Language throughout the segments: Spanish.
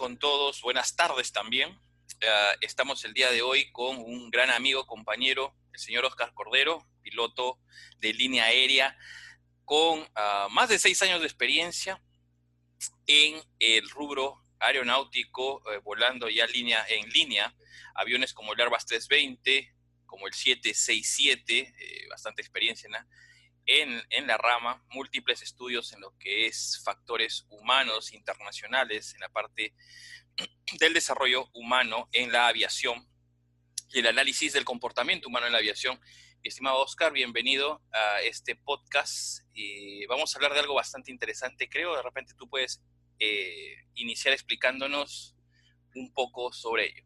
con todos, buenas tardes también. Estamos el día de hoy con un gran amigo, compañero, el señor Oscar Cordero, piloto de línea aérea, con uh, más de seis años de experiencia en el rubro aeronáutico, eh, volando ya línea, en línea, aviones como el Airbus 320, como el 767, eh, bastante experiencia en en, en, la rama, múltiples estudios en lo que es factores humanos internacionales, en la parte del desarrollo humano en la aviación y el análisis del comportamiento humano en la aviación. Estimado Oscar, bienvenido a este podcast. Y vamos a hablar de algo bastante interesante, creo. De repente tú puedes eh, iniciar explicándonos un poco sobre ello.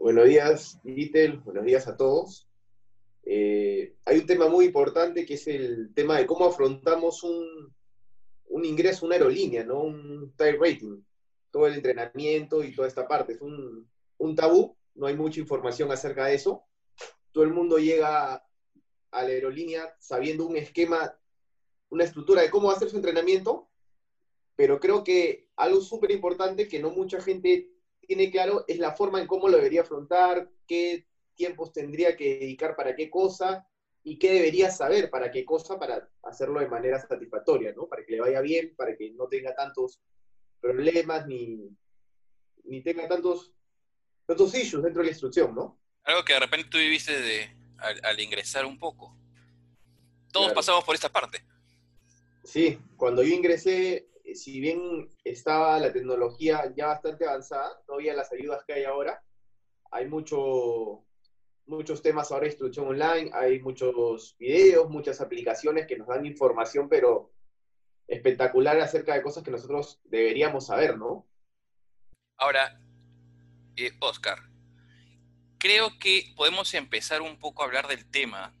Buenos días, Little. Buenos días a todos. Eh, hay un tema muy importante que es el tema de cómo afrontamos un, un ingreso a una aerolínea, ¿no? Un type rating. Todo el entrenamiento y toda esta parte. Es un, un tabú, no hay mucha información acerca de eso. Todo el mundo llega a la aerolínea sabiendo un esquema, una estructura de cómo hacer su entrenamiento, pero creo que algo súper importante que no mucha gente tiene claro es la forma en cómo lo debería afrontar, qué tiempos tendría que dedicar para qué cosa y qué debería saber para qué cosa para hacerlo de manera satisfactoria, ¿no? Para que le vaya bien, para que no tenga tantos problemas ni, ni tenga tantos, tantos issues dentro de la instrucción, ¿no? Algo que de repente tú viviste de, al, al ingresar un poco. Todos claro. pasamos por esta parte. Sí, cuando yo ingresé, si bien estaba la tecnología ya bastante avanzada, no había las ayudas que hay ahora, hay mucho, muchos temas ahora de instrucción online, hay muchos videos, muchas aplicaciones que nos dan información, pero espectacular acerca de cosas que nosotros deberíamos saber, ¿no? Ahora, eh, Oscar, creo que podemos empezar un poco a hablar del tema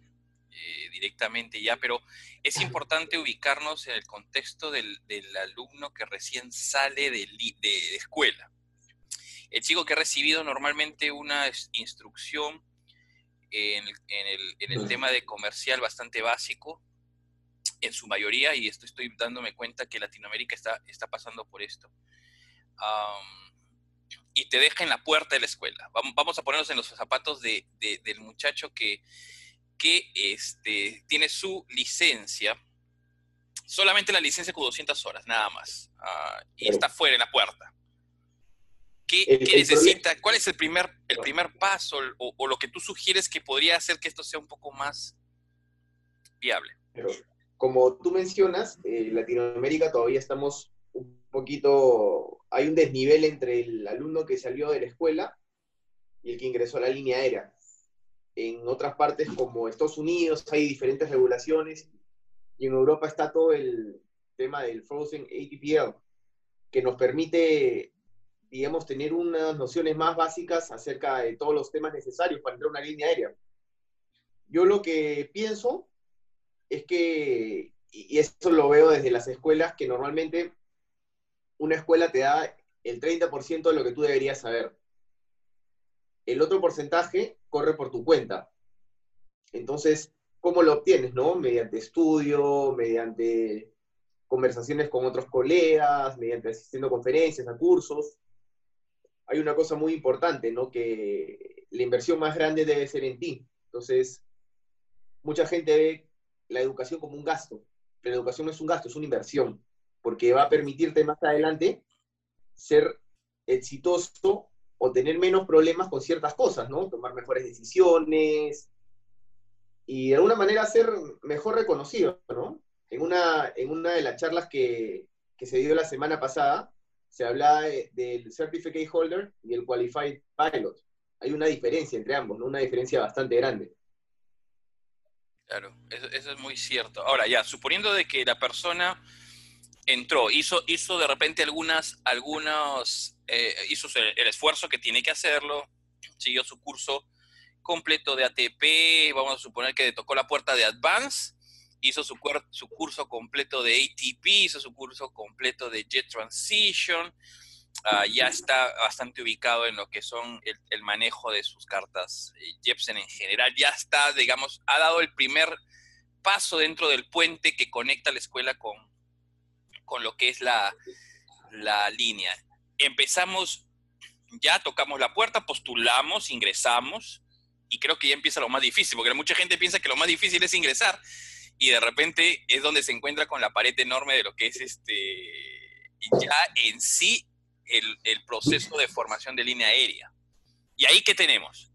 eh, directamente ya, pero es importante ubicarnos en el contexto del, del alumno que recién sale de, de, de, escuela. El chico que ha recibido normalmente una instrucción en, en, el, en, el, tema de comercial bastante básico, en su mayoría, y esto estoy dándome cuenta que Latinoamérica está, está pasando por esto. Um, y te deja en la puerta de la escuela. Vamos a ponernos en los zapatos de, de, del muchacho que, que este, tiene su licencia, solamente la licencia con 200 horas, nada más, uh, y está fuera en la puerta. ¿Qué, el, ¿qué necesita? El ¿Cuál es el primer, el primer paso o, o, lo que tú sugieres que podría hacer que esto sea un poco más viable? Pero, como tú mencionas, en eh, Latinoamérica todavía estamos un poquito, hay un desnivel entre el alumno que salió de la escuela y el que ingresó a la línea aérea en otras partes como Estados Unidos hay diferentes regulaciones y en Europa está todo el tema del Frozen ATPL, que nos permite, digamos, tener unas nociones más básicas acerca de todos los temas necesarios para entrar a una línea aérea. Yo lo que pienso es que, y eso lo veo desde las escuelas, que normalmente una escuela te da el 30% de lo que tú deberías saber. El otro porcentaje corre por tu cuenta. Entonces, ¿cómo lo obtienes, no? Mediante estudio, mediante conversaciones con otros colegas, mediante asistiendo a conferencias, a cursos. Hay una cosa muy importante, ¿no? Que la inversión más grande debe ser en ti. Entonces, mucha gente ve la educación como un gasto. Pero la educación no es un gasto, es una inversión, porque va a permitirte más adelante ser exitoso o tener menos problemas con ciertas cosas, ¿no? Tomar mejores decisiones y de alguna manera ser mejor reconocido, ¿no? En una, en una de las charlas que, que se dio la semana pasada, se hablaba de, del Certificate Holder y el Qualified Pilot. Hay una diferencia entre ambos, ¿no? Una diferencia bastante grande. Claro, eso, eso es muy cierto. Ahora, ya, suponiendo de que la persona entró, hizo, hizo de repente algunas, algunos, eh, hizo el, el, esfuerzo que tiene que hacerlo, siguió su curso completo de ATP, vamos a suponer que tocó la puerta de Advance, hizo su, curso completo de ATP, hizo su curso completo de Jet Transition, uh, ya está bastante ubicado en lo que son el, el manejo de sus cartas eh, Jepsen en general, ya está, digamos, ha dado el primer paso dentro del puente que conecta la escuela con, con lo que es la, la línea. empezamos, ya tocamos la puerta, postulamos, ingresamos, y creo que ya empieza lo más difícil, porque mucha gente piensa que lo más difícil es ingresar, y de repente es donde se encuentra con la pared enorme de lo que es este, ya en sí el, el proceso de formación de línea aérea. ¿Y ahí qué tenemos?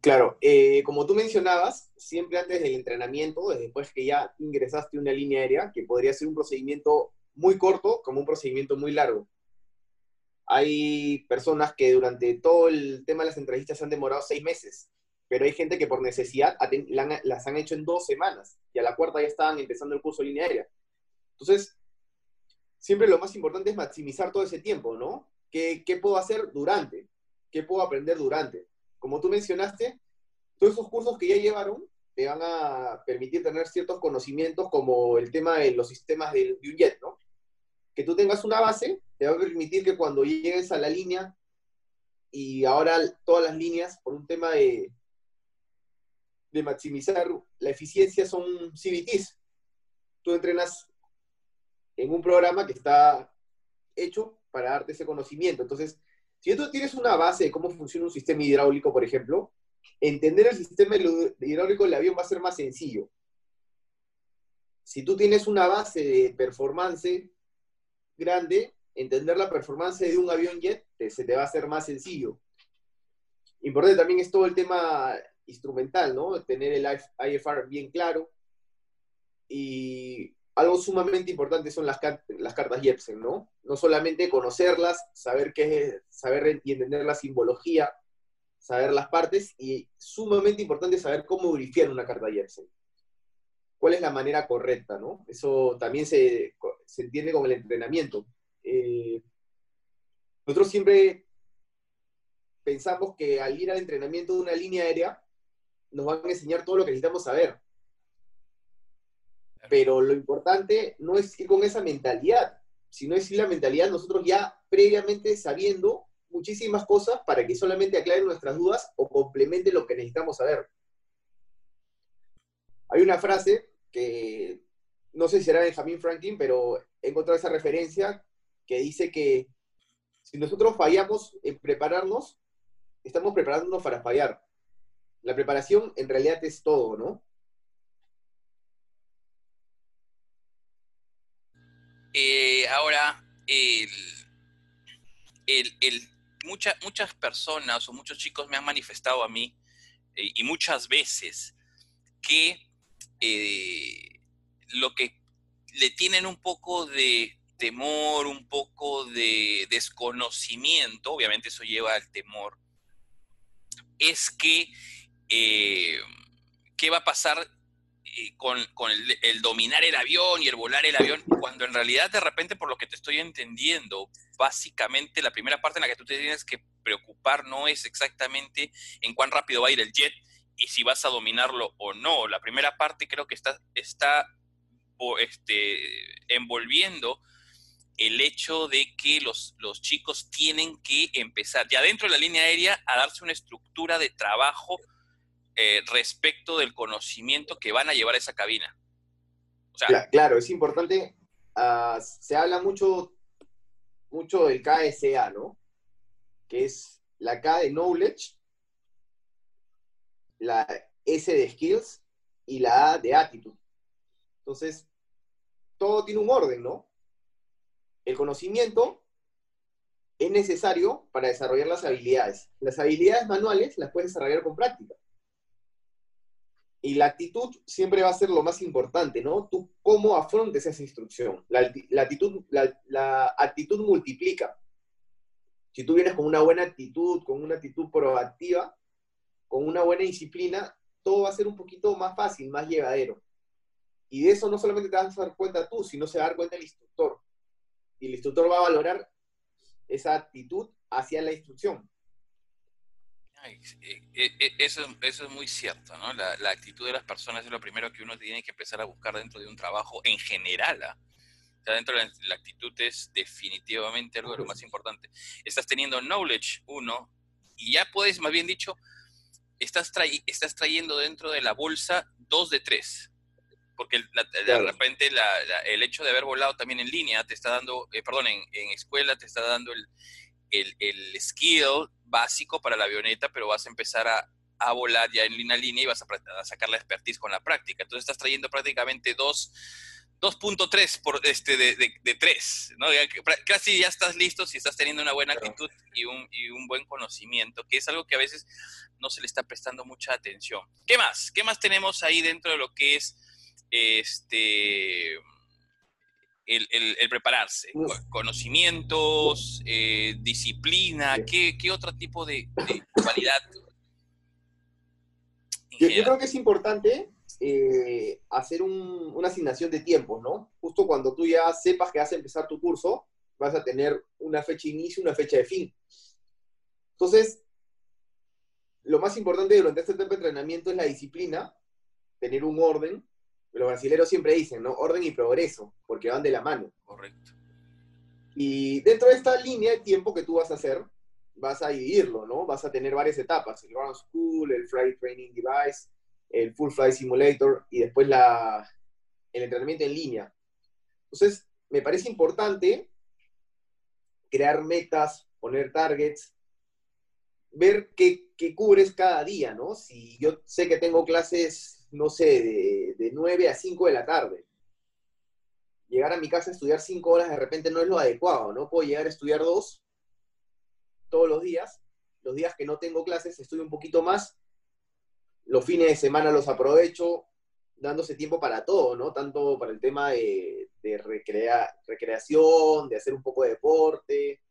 Claro, eh, como tú mencionabas, siempre antes del entrenamiento, después que ya ingresaste una línea aérea, que podría ser un procedimiento muy corto como un procedimiento muy largo. Hay personas que durante todo el tema de las entrevistas se han demorado seis meses, pero hay gente que por necesidad las han hecho en dos semanas y a la cuarta ya estaban empezando el curso de línea aérea. Entonces, siempre lo más importante es maximizar todo ese tiempo, ¿no? ¿Qué, qué puedo hacer durante? ¿Qué puedo aprender durante? como tú mencionaste, todos esos cursos que ya llevaron te van a permitir tener ciertos conocimientos como el tema de los sistemas de, un jet, ¿no? Que tú tengas una base te va a permitir que cuando llegues a la línea, y ahora todas las líneas, por un tema de, de maximizar la eficiencia, son CBTs. Tú entrenas en un programa que está hecho para darte ese conocimiento. Entonces, si tú tienes una base de cómo funciona un sistema hidráulico, por ejemplo, entender el sistema hidráulico del avión va a ser más sencillo. Si tú tienes una base de performance grande, entender la performance de un avión jet se te va a hacer más sencillo. Importante también es todo el tema instrumental, ¿no? Tener el IFR bien claro. Y algo sumamente importante son las, las cartas Jepsen, ¿no? No solamente conocerlas, saber qué saber y entender la simbología, saber las partes, y sumamente importante saber cómo grifiar una carta Jepsen. ¿Cuál es la manera correcta, no? Eso también se, se entiende con el entrenamiento. Eh, nosotros siempre pensamos que al ir al entrenamiento de una línea aérea, nos van a enseñar todo lo que necesitamos saber pero lo importante no es ir con esa mentalidad, sino es ir la mentalidad nosotros ya previamente sabiendo muchísimas cosas para que solamente aclaren nuestras dudas o complemente lo que necesitamos saber. Hay una frase que no sé si era Benjamin Franklin, pero he encontrado esa referencia que dice que si nosotros fallamos en prepararnos, estamos preparándonos para fallar. La preparación en realidad es todo, ¿no? Eh, ahora, muchas personas o muchos chicos me han manifestado a mí, eh, y muchas veces, que eh, lo que le tienen un poco de temor, un poco de desconocimiento, obviamente eso lleva al temor, es que, ¿qué va a pasar con, el, dominar el avión y el volar el avión, cuando en realidad de repente, por lo que te estoy entendiendo, básicamente la primera parte en la que tú te tienes que preocupar no es exactamente en cuán rápido va a ir el jet y si vas a dominarlo o no. La primera parte creo que está, está este, envolviendo el hecho de que los, los chicos tienen que empezar ya dentro de la línea aérea a darse una estructura de trabajo eh, respecto del conocimiento que van a llevar a esa cabina. claro, es importante, ah, se habla mucho, mucho del KSA, ¿no? Que es la K de Knowledge, la S de Skills y la A de Attitude. Entonces, todo tiene un orden, ¿no? El conocimiento es necesario para desarrollar las habilidades. Las habilidades manuales las puedes desarrollar con práctica. Y la actitud siempre va a ser lo más importante, ¿no? Tú cómo afrontes esa instrucción. La, actitud, la, actitud multiplica. Si tú vienes con una buena actitud, con una actitud proactiva, con una buena disciplina, todo va a ser un poquito más fácil, más llevadero. Y de eso no solamente te vas a dar cuenta tú, sino se va a dar cuenta el instructor. Y el instructor va a valorar esa actitud hacia la instrucción. Eh, eh, eh, eso, eso es muy cierto, ¿no? La, actitud de las personas es lo primero que uno tiene que empezar a buscar dentro de un trabajo en general. ¿ah? dentro de la, actitud es definitivamente algo de lo más importante. Estás teniendo knowledge, uno, y ya puedes, más bien dicho, estás, estás trayendo dentro de la bolsa dos de tres. porque de repente el hecho de haber volado también en línea te está dando, eh, perdón, en, escuela te está dando el, el, skill básico para la avioneta, pero vas a empezar a, a volar ya en línea línea y vas a, sacar la expertise con la práctica. Entonces estás trayendo prácticamente dos 2.3 por este de, de, 3, ¿no? casi ya estás listo si estás teniendo una buena actitud y un, y un, buen conocimiento, que es algo que a veces no se le está prestando mucha atención. ¿Qué más? ¿Qué más tenemos ahí dentro de lo que es este el, el, prepararse? Conocimientos, eh, disciplina, ¿qué, ¿qué, otro tipo de, de cualidad? Yo, yo creo que es importante eh, hacer una asignación de tiempo, ¿no? Justo cuando tú ya sepas que vas a empezar tu curso, vas a tener una fecha de inicio y una fecha de fin. Entonces, lo más importante durante este tiempo de entrenamiento es la disciplina, tener un orden. Los brasileños siempre dicen, ¿no? Orden y progreso, porque van de la mano. Correcto. Y dentro de esta línea de tiempo que tú vas a hacer, vas a dividirlo, ¿no? Vas a tener varias etapas, el ground school, el flight training device, el Full Flight Simulator y después la, el entrenamiento en línea. Entonces, me parece importante crear metas, poner targets, ver qué, qué, cubres cada día, ¿no? Si yo sé que tengo clases, no sé, de, de 9 a 5 de la tarde, llegar a mi casa a estudiar 5 horas de repente no es lo adecuado, ¿no? Puedo llegar a estudiar 2 todos los días. Los días que no tengo clases estudio un poquito más los fines de semana los aprovecho dándose tiempo para todo, ¿no? Tanto para el tema de, recreación, de hacer un poco de deporte,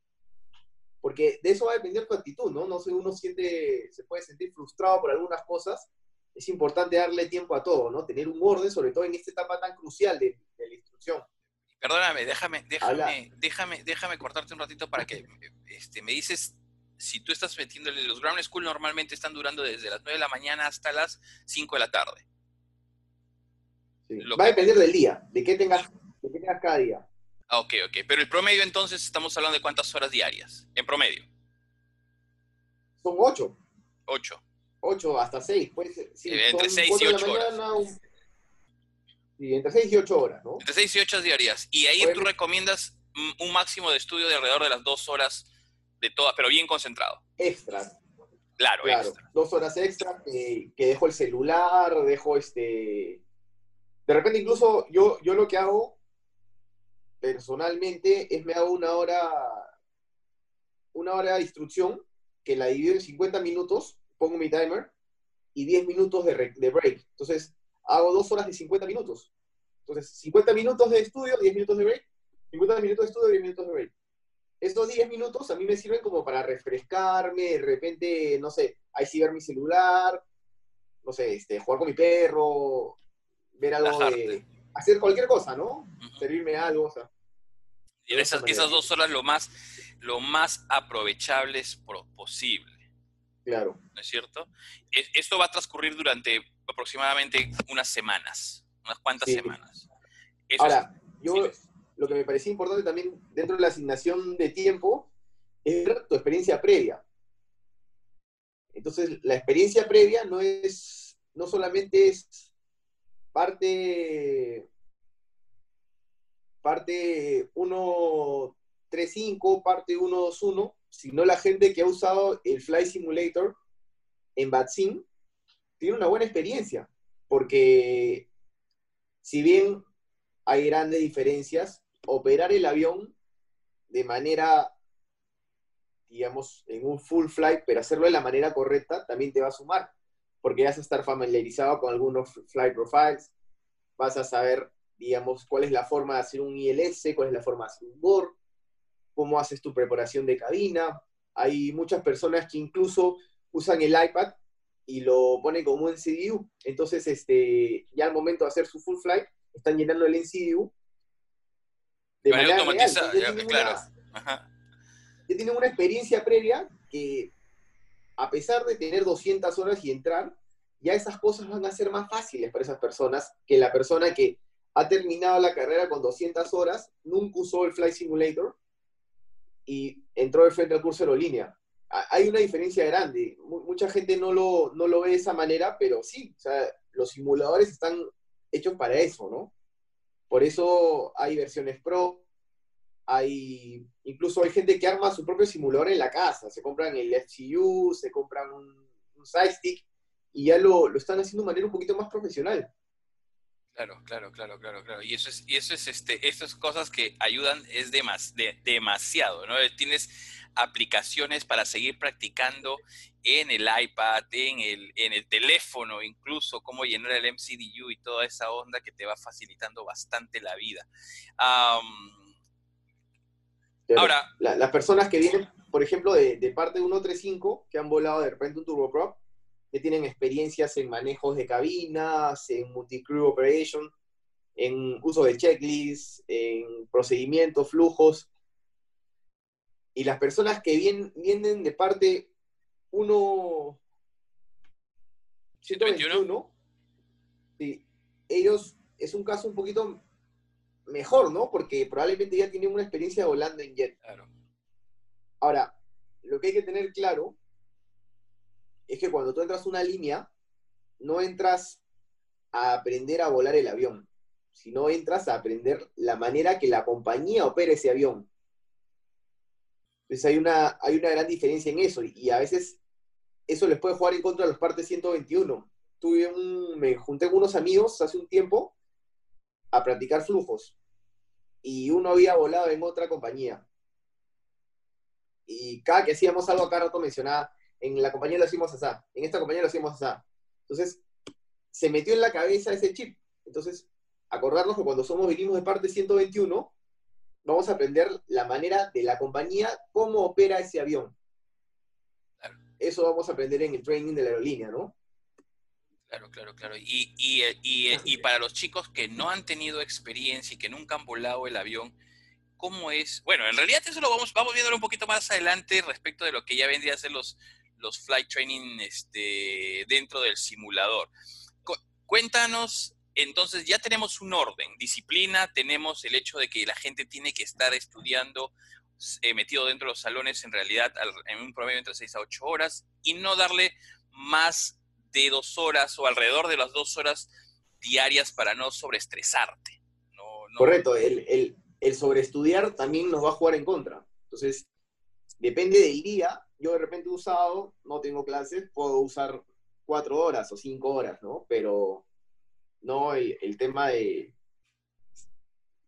porque de eso va a depender tu actitud, ¿no? No sé, uno siente, se puede sentir frustrado por algunas cosas, es importante darle tiempo a todo, ¿no? Tener un orden, sobre todo en esta etapa tan crucial de, la instrucción. Perdóname, déjame, déjame, déjame, déjame cortarte un ratito para que este, me dices si tú estás metiéndole, los ground school normalmente están durando desde las 9 de la mañana hasta las 5 de la tarde. Va a depender del día, de qué, tengas, de qué tengas cada día. Ah, ok, ok. Pero el promedio entonces estamos hablando de cuántas horas diarias, en promedio. Son 8. 8. 8 hasta 6. sí, entre 6 y 8 horas. Sí, entre 6 y 8 horas, ¿no? Entre 6 y 8 diarias. Y ahí tú recomiendas un máximo de estudio de alrededor de las 2 horas de todas, pero bien concentrado. Extra. Claro, claro. Dos horas extra que, dejo el celular, dejo este. De repente, incluso yo, yo lo que hago personalmente es me hago una hora, una hora de instrucción que la divido en 50 minutos, pongo mi timer y 10 minutos de, de break. Entonces, hago dos horas de 50 minutos. Entonces, 50 minutos de estudio, 10 minutos de break. 50 minutos de estudio, 10 minutos de break estos 10 minutos a mí me sirven como para refrescarme, de repente, no sé, ahí sí ver mi celular, no sé, este, jugar con mi perro, ver algo de... Hacer cualquier cosa, ¿no? Servirme algo, o sea. Y esas, esas dos horas lo más, lo más aprovechables posible. Claro. ¿No es cierto? E, esto va a transcurrir durante aproximadamente unas semanas, unas cuantas semanas. Ahora, yo lo que me parecía importante también dentro de la asignación de tiempo es tu experiencia previa. Entonces, la experiencia previa no es, no solamente es parte, parte 1.3.5, parte 1.2.1, sino la gente que ha usado el Fly Simulator en Batsim tiene una buena experiencia, porque si bien hay grandes diferencias, operar el avión de manera, digamos, en un full flight, pero hacerlo de la manera correcta, también te va a sumar, porque vas a estar familiarizado con algunos flight profiles, vas a saber, digamos, cuál es la forma de hacer un ILS, cuál es la forma de hacer un board, cómo haces tu preparación de cabina. Hay muchas personas que incluso usan el iPad y lo ponen como un NCDU. Entonces, este, ya al momento de hacer su full flight, están llenando el NCDU de manera ya, claro. tienen una experiencia previa que, a pesar de tener 200 horas y entrar, ya esas cosas van a ser más fáciles para esas personas que la persona que ha terminado la carrera con 200 horas, nunca usó el Flight Simulator y entró de frente al curso de aerolínea. Hay una diferencia grande. Mucha gente no lo, no lo ve de esa manera, pero sí, o sea, los simuladores están hechos para eso, ¿no? Por eso hay versiones pro, hay, incluso hay gente que arma su propio simulador en la casa, se compran el FCU, se compran un, un stick y ya lo, lo, están haciendo de manera un poquito más profesional. Claro, claro, claro, claro, claro. Y eso es, y eso es este, estas cosas que ayudan es demas, de, demasiado, ¿no? Tienes aplicaciones para seguir practicando en el iPad, en el, en el teléfono, incluso cómo llenar el MCDU y toda esa onda que te va facilitando bastante la vida. ahora, las personas que vienen, por ejemplo, de, de parte 135, que han volado de repente un turboprop, que tienen experiencias en manejos de cabinas, en multi-crew operation, en uso de checklists, en procedimientos, flujos. Y las personas que vienen, vienen de parte 1... 121, sí, ellos es un caso un poquito mejor, ¿no? Porque probablemente ya tienen una experiencia volando en jet. Claro. Ahora, lo que hay que tener claro es que cuando tú entras una línea, no entras a aprender a volar el avión, sino entras a aprender la manera que la compañía opera ese avión. Entonces hay una, hay una gran diferencia en eso y a veces eso les puede jugar en contra de los partes 121. Tuve un, me junté con unos amigos hace un tiempo a practicar flujos y uno había volado en otra compañía. Y cada que hacíamos algo, acá rato mencionaba, en la compañía lo hacemos así, en esta compañía lo hacemos así. Entonces, se metió en la cabeza ese chip. Entonces, acordarnos que cuando somos vinimos de parte 121, vamos a aprender la manera de la compañía, cómo opera ese avión. Eso vamos a aprender en el training de la aerolínea, ¿no? Claro, claro, claro. Y, y, y, y, para los chicos que no han tenido experiencia y que nunca han volado el avión, ¿cómo es? Bueno, en realidad eso lo vamos, vamos viéndolo un poquito más adelante respecto de lo que ya vendría a ser los, los flight training este, dentro del simulador. cuéntanos, entonces ya tenemos un orden, disciplina, tenemos el hecho de que la gente tiene que estar estudiando eh, metido dentro de los salones en realidad en un promedio entre 6 a 8 horas y no darle más de dos horas o alrededor de las dos horas diarias para no sobreestresarte. Correcto, el, el, el sobreestudiar también nos va a jugar en contra. Entonces, depende del día, yo de repente he usado, no tengo clases, puedo usar cuatro horas o cinco horas, ¿no? Pero no el, tema de,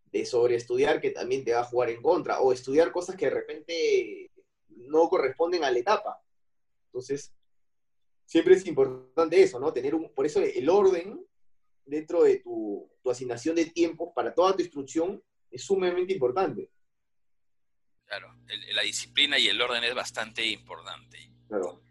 de sobreestudiar que también te va a jugar en contra, o estudiar cosas que de repente no corresponden a la etapa. Entonces, siempre es importante eso, ¿no? Tener un, por eso el orden dentro de tu, tu asignación de tiempo para toda tu instrucción es sumamente importante. Claro, la disciplina y el orden es bastante importante. Claro.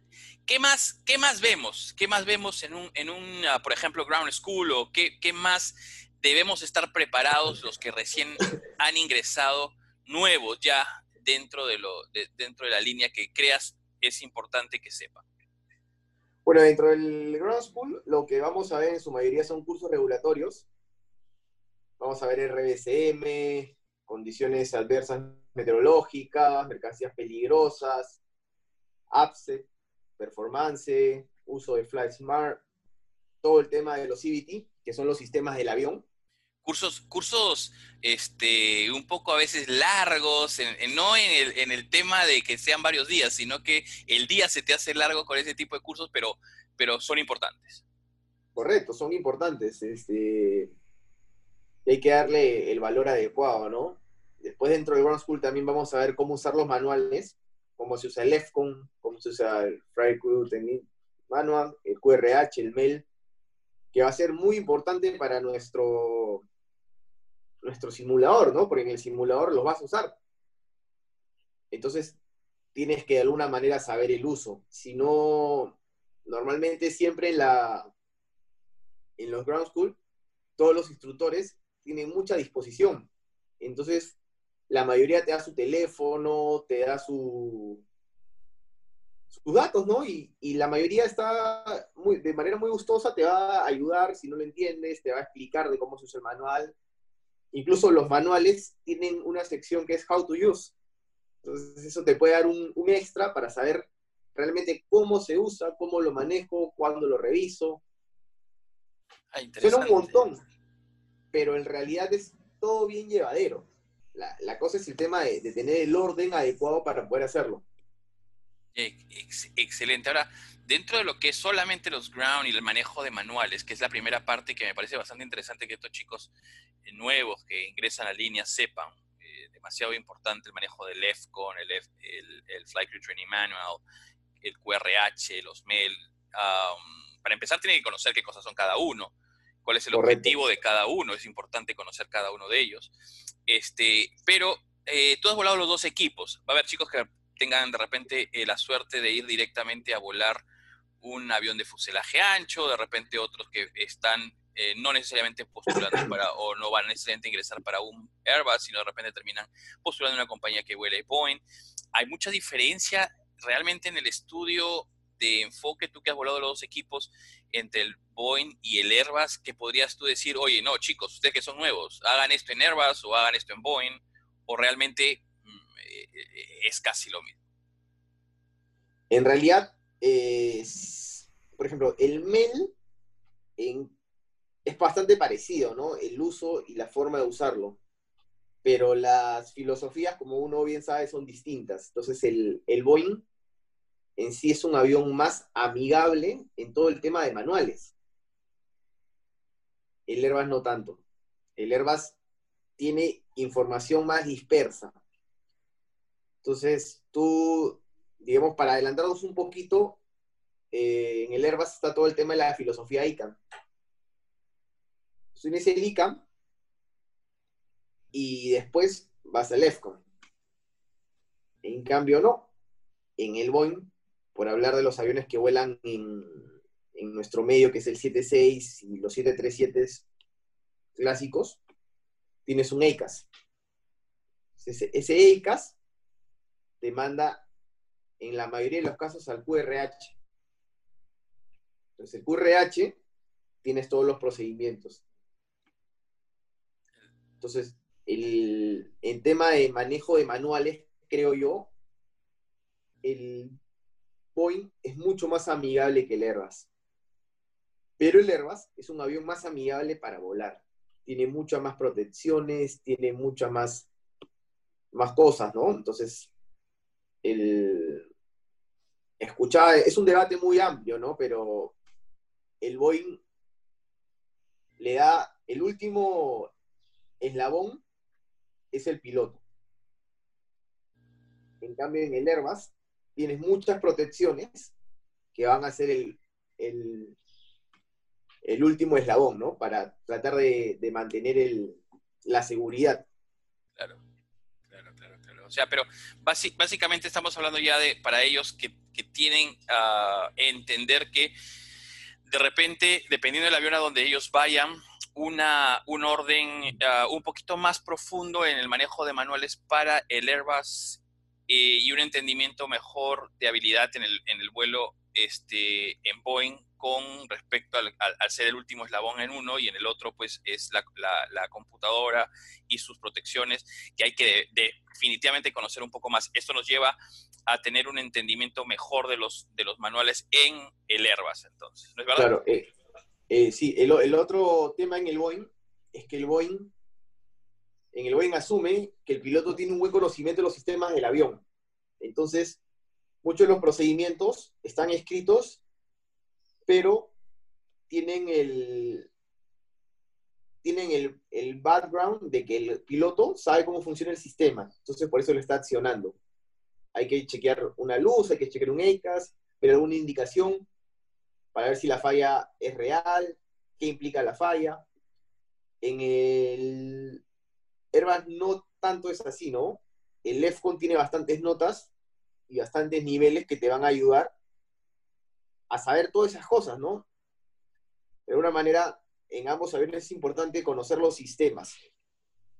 ¿Qué más, qué más vemos? ¿Qué más vemos en un, en un ah, por ejemplo, ground school? ¿O qué, qué más debemos estar preparados los que recién han ingresado nuevos ya dentro de, lo, dentro de la línea que creas es importante que sepan? Bueno, dentro del Ground School lo que vamos a ver en su mayoría son cursos regulatorios. Vamos a ver RBCM, condiciones adversas meteorológicas, mercancías peligrosas, APSE, performance, uso de Flight Smart, todo el tema de los CBT, que son los sistemas del avión. Cursos, cursos este, un poco a veces largos, no en el, en el, tema de que sean varios días, sino que el día se te hace largo con ese tipo de cursos, pero, pero son importantes. Correcto, son importantes. Este, hay que darle el valor adecuado, ¿no? Después dentro del Ground School también vamos a ver cómo usar los manuales, cómo se usa el EFCON, cómo se usa el Fry Crew Manual, el QRH, el MEL, que va a ser muy importante para nuestro, nuestro simulador, ¿no? Porque en el simulador los vas a usar. Entonces, tienes que de alguna manera saber el uso. Si no, normalmente siempre en, la, en los Ground School, todos los instructores tienen mucha disposición. Entonces, la mayoría te da su teléfono, te da su, sus datos, ¿no? Y, la mayoría está muy, de manera muy gustosa, te va a ayudar si no lo entiendes, te va a explicar de cómo se usa el manual. Incluso los manuales tienen una sección que es How to Use. Entonces eso te puede dar un, extra para saber realmente cómo se usa, cómo lo manejo, cuándo lo reviso. Ah, un montón, pero en realidad es todo bien llevadero. La, cosa es el tema de, tener el orden adecuado para poder hacerlo. excelente. Ahora, dentro de lo que es solamente los ground y el manejo de manuales, que es la primera parte que me parece bastante interesante que estos chicos eh, nuevos que ingresan a la línea sepan, eh, demasiado importante el manejo del EFCON, el, el, el Flight Crew Training Manual, el QRH, los MEL. para empezar, tienen que conocer qué cosas son cada uno, cuál es el objetivo de cada uno, es importante conocer cada uno de ellos. Este, pero eh, tú has volado los dos equipos. Va a haber chicos que tengan de repente eh, la suerte de ir directamente a volar un avión de fuselaje ancho, de repente otros que están eh, no necesariamente postulando para, o no van necesariamente a ingresar para un Airbus, sino de repente terminan postulando una compañía que huele Boeing. Hay mucha diferencia realmente en el estudio de enfoque, tú que has volado los dos equipos, entre el Boeing y el Airbus, que podrías tú decir, oye, no, chicos, ustedes que son nuevos, hagan esto en Airbus o hagan esto en Boeing, o realmente mm, eh, es casi lo mismo? En realidad, por ejemplo, el MEL es bastante parecido, ¿no? El uso y la forma de usarlo pero las filosofías, como uno bien sabe, son distintas. Entonces, el, el Boeing en sí es un avión más amigable en todo el tema de manuales. El Airbus no tanto. El Airbus tiene información más dispersa. Entonces, tú, digamos, para adelantarnos un poquito, eh, en el Airbus está todo el tema de la filosofía ICAM. Tienes el ICAM y después vas al EFCON. En cambio, no. En el Boeing, por hablar de los aviones que vuelan en, nuestro medio, que es el 76 y los 737 clásicos, tienes un EICAS. Ese, ese EICAS te manda en la mayoría de los casos al QRH. Entonces, el QRH tienes todos los procedimientos. Entonces, el, en tema de manejo de manuales, creo yo, el Boeing es mucho más amigable que el Airbus. Pero el Airbus es un avión más amigable para volar. Tiene muchas más protecciones, tiene muchas más, más cosas, ¿no? Entonces, el, escuchaba, es un debate muy amplio, ¿no? Pero el Boeing le da el último eslabón es el piloto. En cambio, en el Airbus tienes muchas protecciones que van a ser el, el, último eslabón, ¿no? Para tratar de, mantener la seguridad. Claro, claro, claro, claro. O sea, pero básicamente estamos hablando ya de, para ellos que, tienen a entender que de repente, dependiendo del avión a donde ellos vayan, una, un orden ah, un poquito más profundo en el manejo de manuales para el Airbus eh, y un entendimiento mejor de habilidad en el, en el vuelo este, en Boeing con respecto al, al, ser el último eslabón en uno y en el otro pues es la, la, computadora y sus protecciones que hay que definitivamente conocer un poco más. Esto nos lleva a tener un entendimiento mejor de los, de los manuales en el Airbus entonces. Claro, eh, eh, sí, el, otro tema en el Boeing es que el Boeing, en el Boeing asume que el piloto tiene un buen conocimiento de los sistemas del avión. Entonces, muchos de los procedimientos están escritos, pero tienen el, tienen el, el, background de que el piloto sabe cómo funciona el sistema. Entonces, por eso lo está accionando. Hay que chequear una luz, hay que chequear un EICAS, pero alguna indicación para ver si la falla es real, qué implica la falla. En el Airbus no tanto es así, ¿no? El EFCON tiene bastantes notas y bastantes niveles que te van a ayudar a saber todas esas cosas, ¿no? De alguna manera, en ambos aviones es importante conocer los sistemas.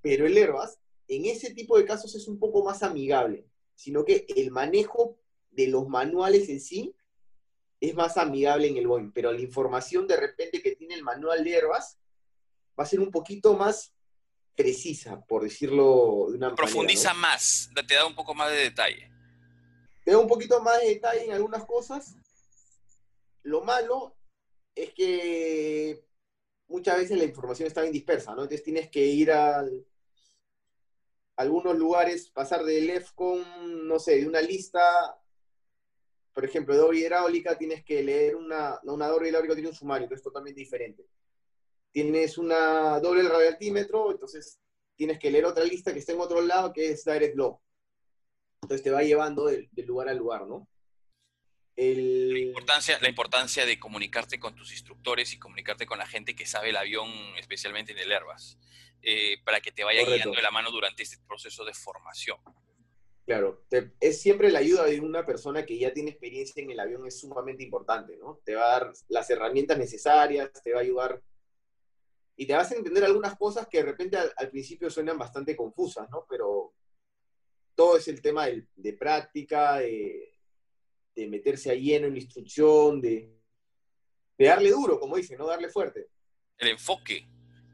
Pero el Airbus, en ese tipo de casos, es un poco más amigable, sino que el manejo de los manuales en sí es más amigable en el Boeing, pero la información de repente que tiene el manual de Airbus va a ser un poquito más precisa, por decirlo de una Profundiza más, te da un poco más de detalle. Te da un poquito más de detalle en algunas cosas. Lo malo es que muchas veces la información está bien dispersa, ¿no? Entonces tienes que ir a algunos lugares, pasar del EFCON, no sé, de una lista, por ejemplo, de doble hidráulica, tienes que leer una, no, una doble hidráulica tiene un sumario, que es totalmente diferente. Tienes una doble radioaltímetro, entonces tienes que leer otra lista que está en otro lado, que es Direct Law. Entonces te va llevando de, lugar a lugar, ¿no? La, importancia, la importancia de comunicarte con tus instructores y comunicarte con la gente que sabe el avión, especialmente en el Airbus, eh, para que te vaya guiando de la mano durante este proceso de formación. Claro, es siempre la ayuda de una persona que ya tiene experiencia en el avión es sumamente importante, ¿no? Te va a dar las herramientas necesarias, te va a ayudar y te vas a entender algunas cosas que de repente al, principio suenan bastante confusas, ¿no? Pero todo es el tema de, práctica, de, meterse a lleno en la instrucción, de, darle duro, como dice, no darle fuerte. El enfoque.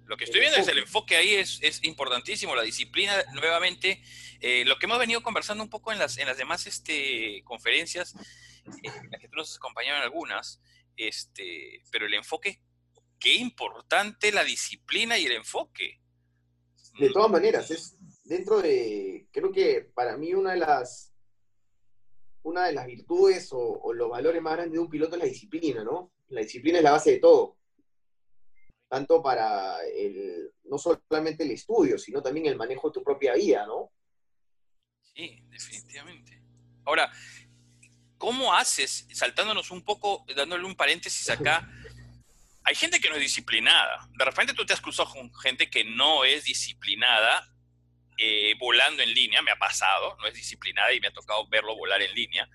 Lo que estoy viendo es el enfoque ahí es, importantísimo, la disciplina, nuevamente, eh, lo que hemos venido conversando un poco en las, en las demás este, conferencias, eh, en las que tú nos acompañaron algunas, este, pero el enfoque qué importante la disciplina y el enfoque. De todas maneras, es dentro de, creo que para mí una de las, una de las virtudes o, los valores más grandes de un piloto es la disciplina, ¿no? La disciplina es la base de todo. Tanto para el, no solamente el estudio, sino también el manejo de tu propia vida, ¿no? Sí, definitivamente. Ahora, ¿cómo haces, saltándonos un poco, dándole un paréntesis acá, hay gente que no es disciplinada. De repente tú te has cruzado con gente que no es disciplinada eh, volando en línea, me ha pasado, no es disciplinada y me ha tocado verlo volar en línea.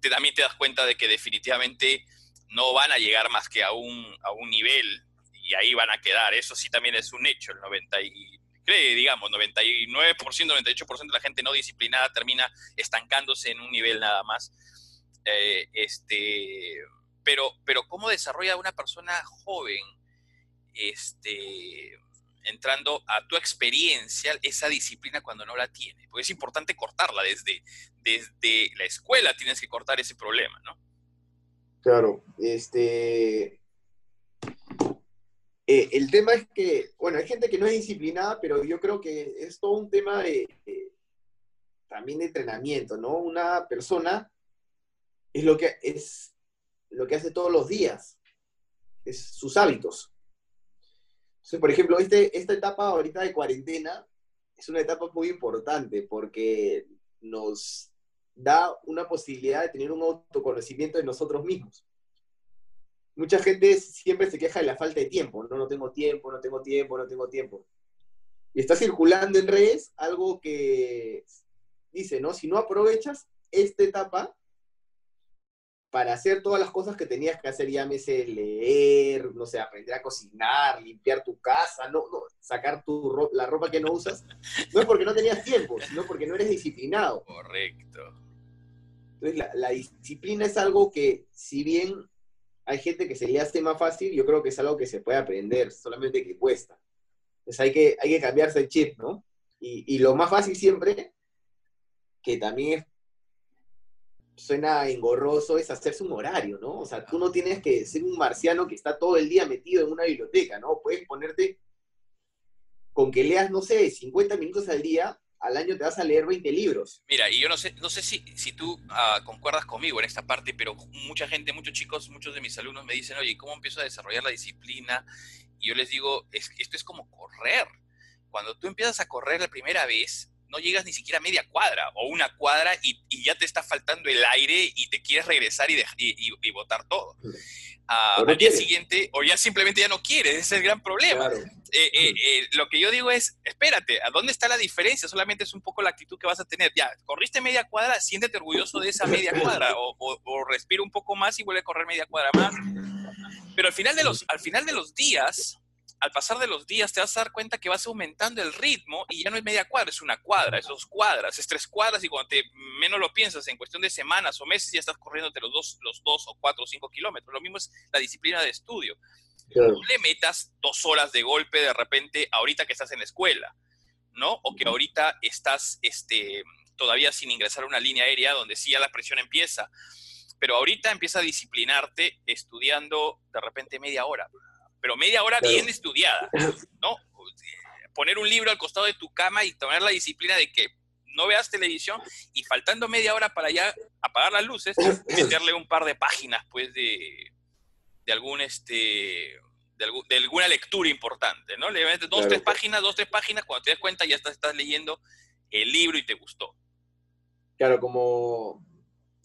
Te, también te das cuenta de que definitivamente no van a llegar más que a un, a un nivel y ahí van a quedar. Eso sí también es un hecho. El 90 y, digamos, 99%, 98% de la gente no disciplinada termina estancándose en un nivel nada más. Eh, este, pero, pero ¿cómo desarrolla una persona joven, este, entrando a tu experiencia, esa disciplina cuando no la tiene? Porque es importante cortarla desde, desde la escuela, tienes que cortar ese problema, ¿no? Claro, este... Eh, el tema es que, bueno, hay gente que no es disciplinada, pero yo creo que es todo un tema de, también de entrenamiento, ¿no? Una persona es lo que es lo que hace todos los días, es sus hábitos. Entonces, por ejemplo, este, esta etapa ahorita de cuarentena es una etapa muy importante porque nos da una posibilidad de tener un autoconocimiento de nosotros mismos. Mucha gente siempre se queja de la falta de tiempo, no, no tengo tiempo, no tengo tiempo, no tengo tiempo. Y está circulando en redes algo que dice, ¿no? Si no aprovechas esta etapa, para hacer todas las cosas que tenías que hacer, llámese leer, no sé, aprender a cocinar, limpiar tu casa, no, no sacar tu la ropa que no usas, no es porque no tenías tiempo, sino porque no eres disciplinado. Correcto. Entonces, la, disciplina es algo que, si bien hay gente que se le hace más fácil, yo creo que es algo que se puede aprender, solamente que cuesta. Entonces hay que, hay que cambiarse el chip, ¿no? Y, y lo más fácil siempre, que también es suena engorroso es hacerse un horario, ¿no? O sea, tú no tienes que ser un marciano que está todo el día metido en una biblioteca, ¿no? Puedes ponerte con que leas, no sé, 50 minutos al día, al año te vas a leer 20 libros. Mira, y yo no sé, no sé si, si tú ah, concuerdas conmigo en esta parte, pero mucha gente, muchos chicos, muchos de mis alumnos me dicen, oye, ¿cómo empiezo a desarrollar la disciplina? Y yo les digo, es, esto es como correr. Cuando tú empiezas a correr la primera vez, no llegas ni siquiera a media cuadra o una cuadra y, ya te está faltando el aire y te quieres regresar y, y, botar todo. Ah, al día siguiente, o ya simplemente ya no quieres, ese es el gran problema. Eh, eh, eh, lo que yo digo es, espérate, ¿a dónde está la diferencia? Solamente es un poco la actitud que vas a tener. Ya, corriste media cuadra, siéntete orgulloso de esa media cuadra, o, o, respira un poco más y vuelve a correr media cuadra más. Pero al final de los, al final de los días, al pasar de los días te vas a dar cuenta que vas aumentando el ritmo y ya no es media cuadra, es una cuadra, es dos cuadras, es tres cuadras y cuando te menos lo piensas, en cuestión de semanas o meses ya estás corriendo los dos, los dos o cuatro o cinco kilómetros. Lo mismo es la disciplina de estudio. No le metas dos horas de golpe de repente ahorita que estás en la escuela, ¿no? O que ahorita estás este, todavía sin ingresar a una línea aérea donde sí ya la presión empieza. Pero ahorita empieza a disciplinarte estudiando de repente media hora pero media hora bien estudiada, ¿no? Poner un libro al costado de tu cama y tomar la disciplina de que no veas televisión y faltando media hora para ya apagar las luces, meterle un par de páginas, pues, de, de algún, este, de, alguna lectura importante, ¿no? Le metes dos, tres páginas, dos, tres páginas, cuando te das cuenta ya estás, estás leyendo el libro y te gustó. Claro, como,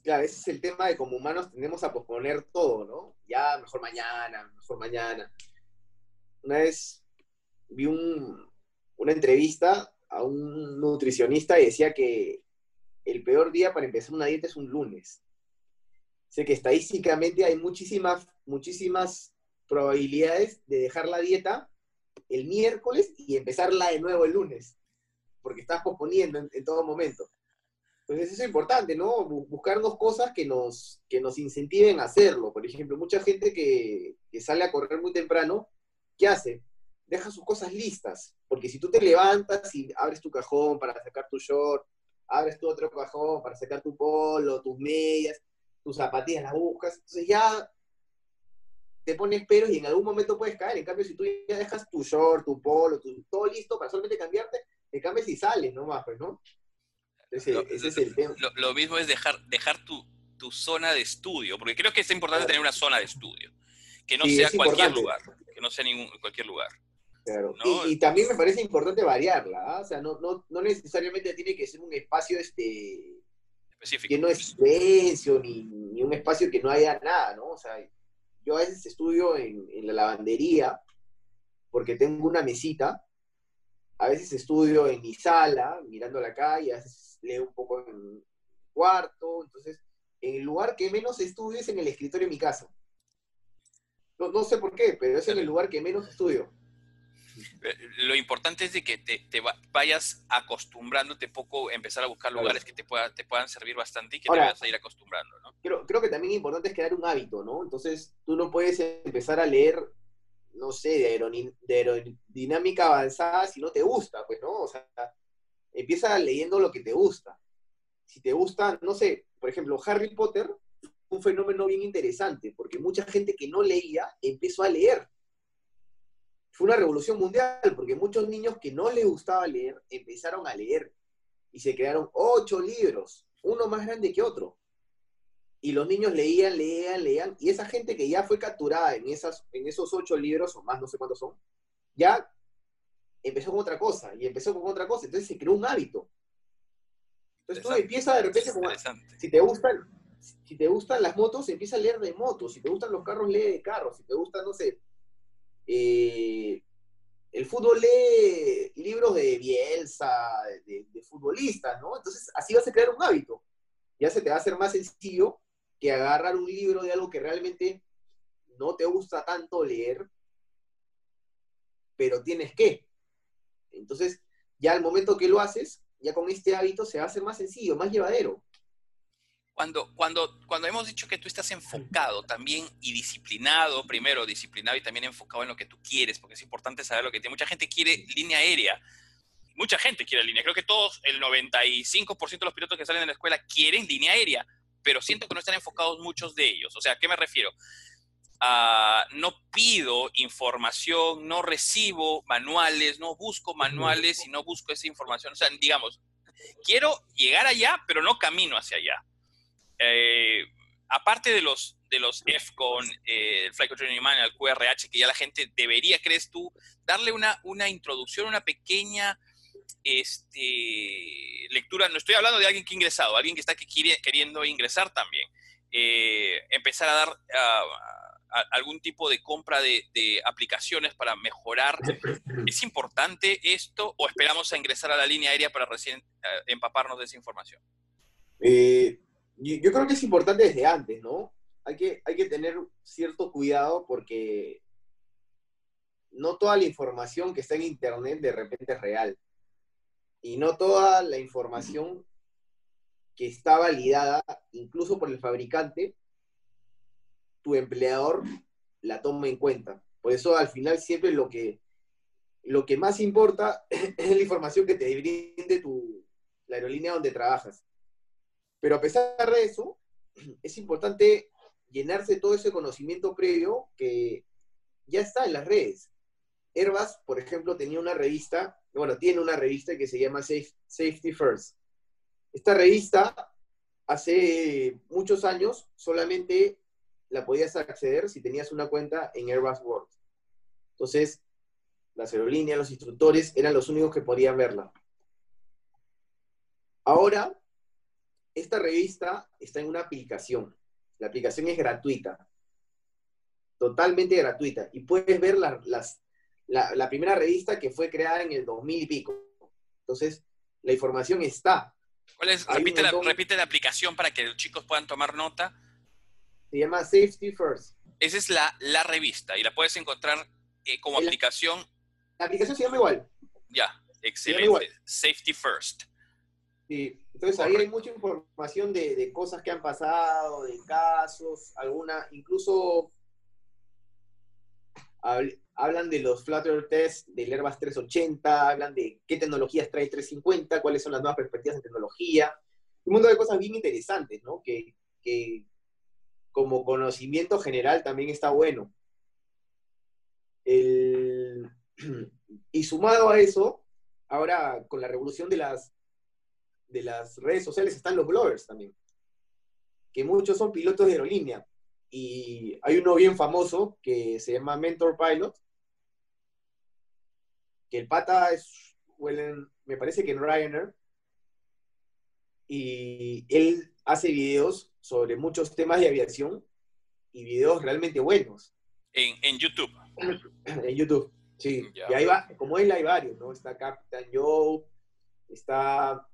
claro, ese es el tema de como humanos tendemos a posponer todo, ¿no? Ya, mejor mañana, mejor mañana. Una vez vi una entrevista a un nutricionista y decía que el peor día para empezar una dieta es un lunes. Sé que estadísticamente hay muchísimas, muchísimas probabilidades de dejar la dieta el miércoles y empezarla de nuevo el lunes, porque estás posponiendo en, todo momento. Entonces eso es importante, ¿no? Buscarnos cosas que nos, que nos incentiven a hacerlo. Por ejemplo, mucha gente que, que sale a correr muy temprano, ¿qué hace? Deja sus cosas listas, porque si tú te levantas y abres tu cajón para sacar tu short, abres tu otro cajón para sacar tu polo, tus medias, tus zapatillas, las buscas, entonces ya te pones peros y en algún momento puedes caer. En cambio, si tú ya dejas tu short, tu polo, tu, todo listo para solamente cambiarte, te cambias y sales nomás, pues, ¿no? Ese, lo, es el tema. Lo, mismo es dejar, dejar tu, tu, zona de estudio, porque creo que es importante tener una zona de estudio, que no sea cualquier lugar, que no sea ningún, cualquier lugar. Claro. Y, también me parece importante variarla, ¿ah? o sea, no, no, no, necesariamente tiene que ser un espacio este, específico. Que no es silencio, ni, ni, un espacio que no haya nada, ¿no? O sea, yo a veces estudio en, la lavandería porque tengo una mesita. A veces estudio en mi sala, mirando la calle, a veces leo un poco en el cuarto. Entonces, en el lugar que menos estudio es en el escritorio de mi casa. No, no sé por qué, pero es en el lugar que menos estudio. Lo importante es de que te, vayas acostumbrándote poco, empezar a buscar lugares que te, pueda, te puedan servir bastante y que te vayas a ir acostumbrando, ¿no? Creo, creo que también importante es crear un hábito, ¿no? Entonces, tú no puedes empezar a leer, no sé, de, aerodinámica avanzada si no te gusta, pues, ¿no? O sea, empieza leyendo lo que te gusta. Si te gusta, no sé, por ejemplo, Harry Potter, un fenómeno bien interesante, porque mucha gente que no leía empezó a leer fue una revolución mundial, porque muchos niños que no les gustaba leer empezaron a leer y se crearon ocho libros, uno más grande que otro. Y los niños leían, leían, leían, y esa gente que ya fue capturada en, esas, en esos ocho libros, o más, no sé cuántos son, ya empezó con otra cosa, y empezó con otra cosa, entonces se creó un hábito. Entonces tú empiezas de repente como, si te gustan, si te gustan las motos, empieza a leer de motos, si te gustan los carros, lee de carros, si te gustan, no sé, eh, el fútbol lee libros de Bielsa, de, futbolistas, ¿no? Entonces, así vas a crear un hábito. Ya se te va a hacer más sencillo que agarrar un libro de algo que realmente no te gusta tanto leer, pero tienes que. Entonces, ya al momento que lo haces, ya con este hábito se va a hacer más sencillo, más llevadero. Cuando, cuando, cuando hemos dicho que tú estás enfocado también y disciplinado, primero disciplinado y también enfocado en lo que tú quieres, porque es importante saber lo que tiene. Mucha gente quiere línea aérea. Mucha gente quiere línea. Creo que todos, el 95% de los pilotos que salen de la escuela quieren línea aérea, pero siento que no están enfocados muchos de ellos. O sea, ¿a qué me refiero? Uh, no pido información, no recibo manuales, no busco manuales y no busco esa información. O sea, digamos, quiero llegar allá, pero no camino hacia allá. Eh, aparte de los, de los FCON, eh, el Flight Control Manual, el QRH, que ya la gente debería, crees tú, darle una, una introducción, una pequeña este, lectura. No estoy hablando de alguien que ha ingresado, alguien que está queriendo ingresar también. Eh, empezar a dar algún tipo de compra de, aplicaciones para mejorar. ¿Es importante esto o esperamos a ingresar a la línea aérea para recién empaparnos de esa información? Eh, yo, creo que es importante desde antes, ¿no? Hay que, hay que tener cierto cuidado porque no toda la información que está en Internet de repente es real. Y no toda la información que está validada, incluso por el fabricante, tu empleador la toma en cuenta. Por eso al final siempre lo que, lo que más importa es la información que te brinde tu, la aerolínea donde trabajas. Pero a pesar de eso, es importante llenarse todo ese conocimiento previo que ya está en las redes. Airbus, por ejemplo, tenía una revista, bueno, tiene una revista que se llama Safety First. Esta revista, hace muchos años, solamente la podías acceder si tenías una cuenta en Airbus World. Entonces, las aerolíneas, los instructores eran los únicos que podían verla. Ahora, esta revista está en una aplicación. La aplicación es gratuita. Totalmente gratuita. Y puedes ver la, las, la, primera revista que fue creada en el 2000 y pico. Entonces, la información está. ¿Cuál es? Repite la, repite la, aplicación para que los chicos puedan tomar nota. Se llama Safety First. Esa es la, la revista y la puedes encontrar eh, como aplicación. La aplicación se llama igual. Ya, excelente. Safety First. Sí, entonces ahí hay mucha información de, cosas que han pasado, de casos, alguna, incluso hablan de los Flutter Tests del Airbus 380, hablan de qué tecnologías trae 350, cuáles son las nuevas perspectivas en tecnología, un montón de cosas bien interesantes, ¿no? Que, que como conocimiento general también está bueno. El, y sumado a eso, ahora con la revolución de las, de las redes sociales están los bloggers también, que muchos son pilotos de aerolínea. Y hay uno bien famoso que se llama Mentor Pilot, que el pata es, me parece que en Ryanair, y él hace videos sobre muchos temas de aviación y videos realmente buenos. En, en YouTube. en YouTube. Sí, y ahí va, como él hay varios, ¿no? Está Captain Joe, está...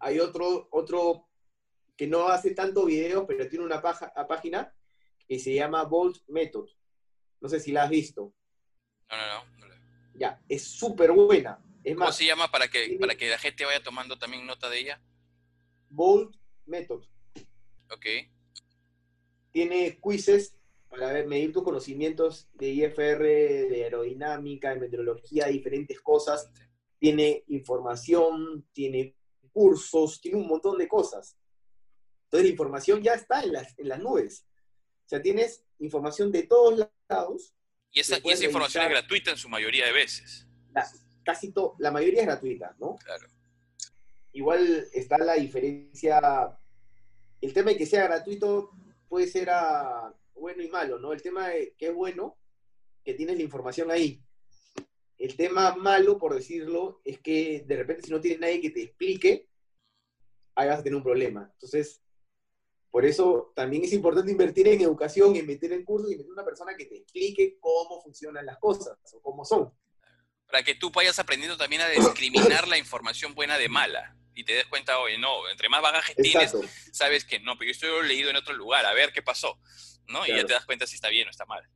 Hay otro, otro que no hace tanto video, pero tiene una página que se llama Bolt Method. No sé si la has visto. No, no, no. Ya, es súper buena. Es ¿Cómo se llama para que, para que la gente vaya tomando también nota de ella? Bolt Method. Ok. Tiene quizzes para ver, medir tus conocimientos de IFR, de aerodinámica, de meteorología, diferentes cosas. Tiene información, tiene cursos, tiene un montón de cosas. Entonces la información ya está en las, en las nubes. O sea, tienes información de todos lados. Y esa, y esa información es gratuita en su mayoría de veces. casi todo, la mayoría es gratuita, ¿no? Claro. Igual está la diferencia. El tema de que sea gratuito puede ser a bueno y malo, ¿no? El tema de que es bueno, que tienes la información ahí. El tema malo, por decirlo, es que de repente si no tienes nadie que te explique, ahí vas a tener un problema. Entonces, por eso también es importante invertir en educación, en meter en cursos y meter una persona que te explique cómo funcionan las cosas o cómo son. Para que tú vayas aprendiendo también a discriminar la información buena de mala y te des cuenta, oye, no, entre más bagaje tienes, sabes que no, pero yo estoy leído en otro lugar, a ver qué pasó. ¿no? Y ya te das cuenta si está bien o está mal.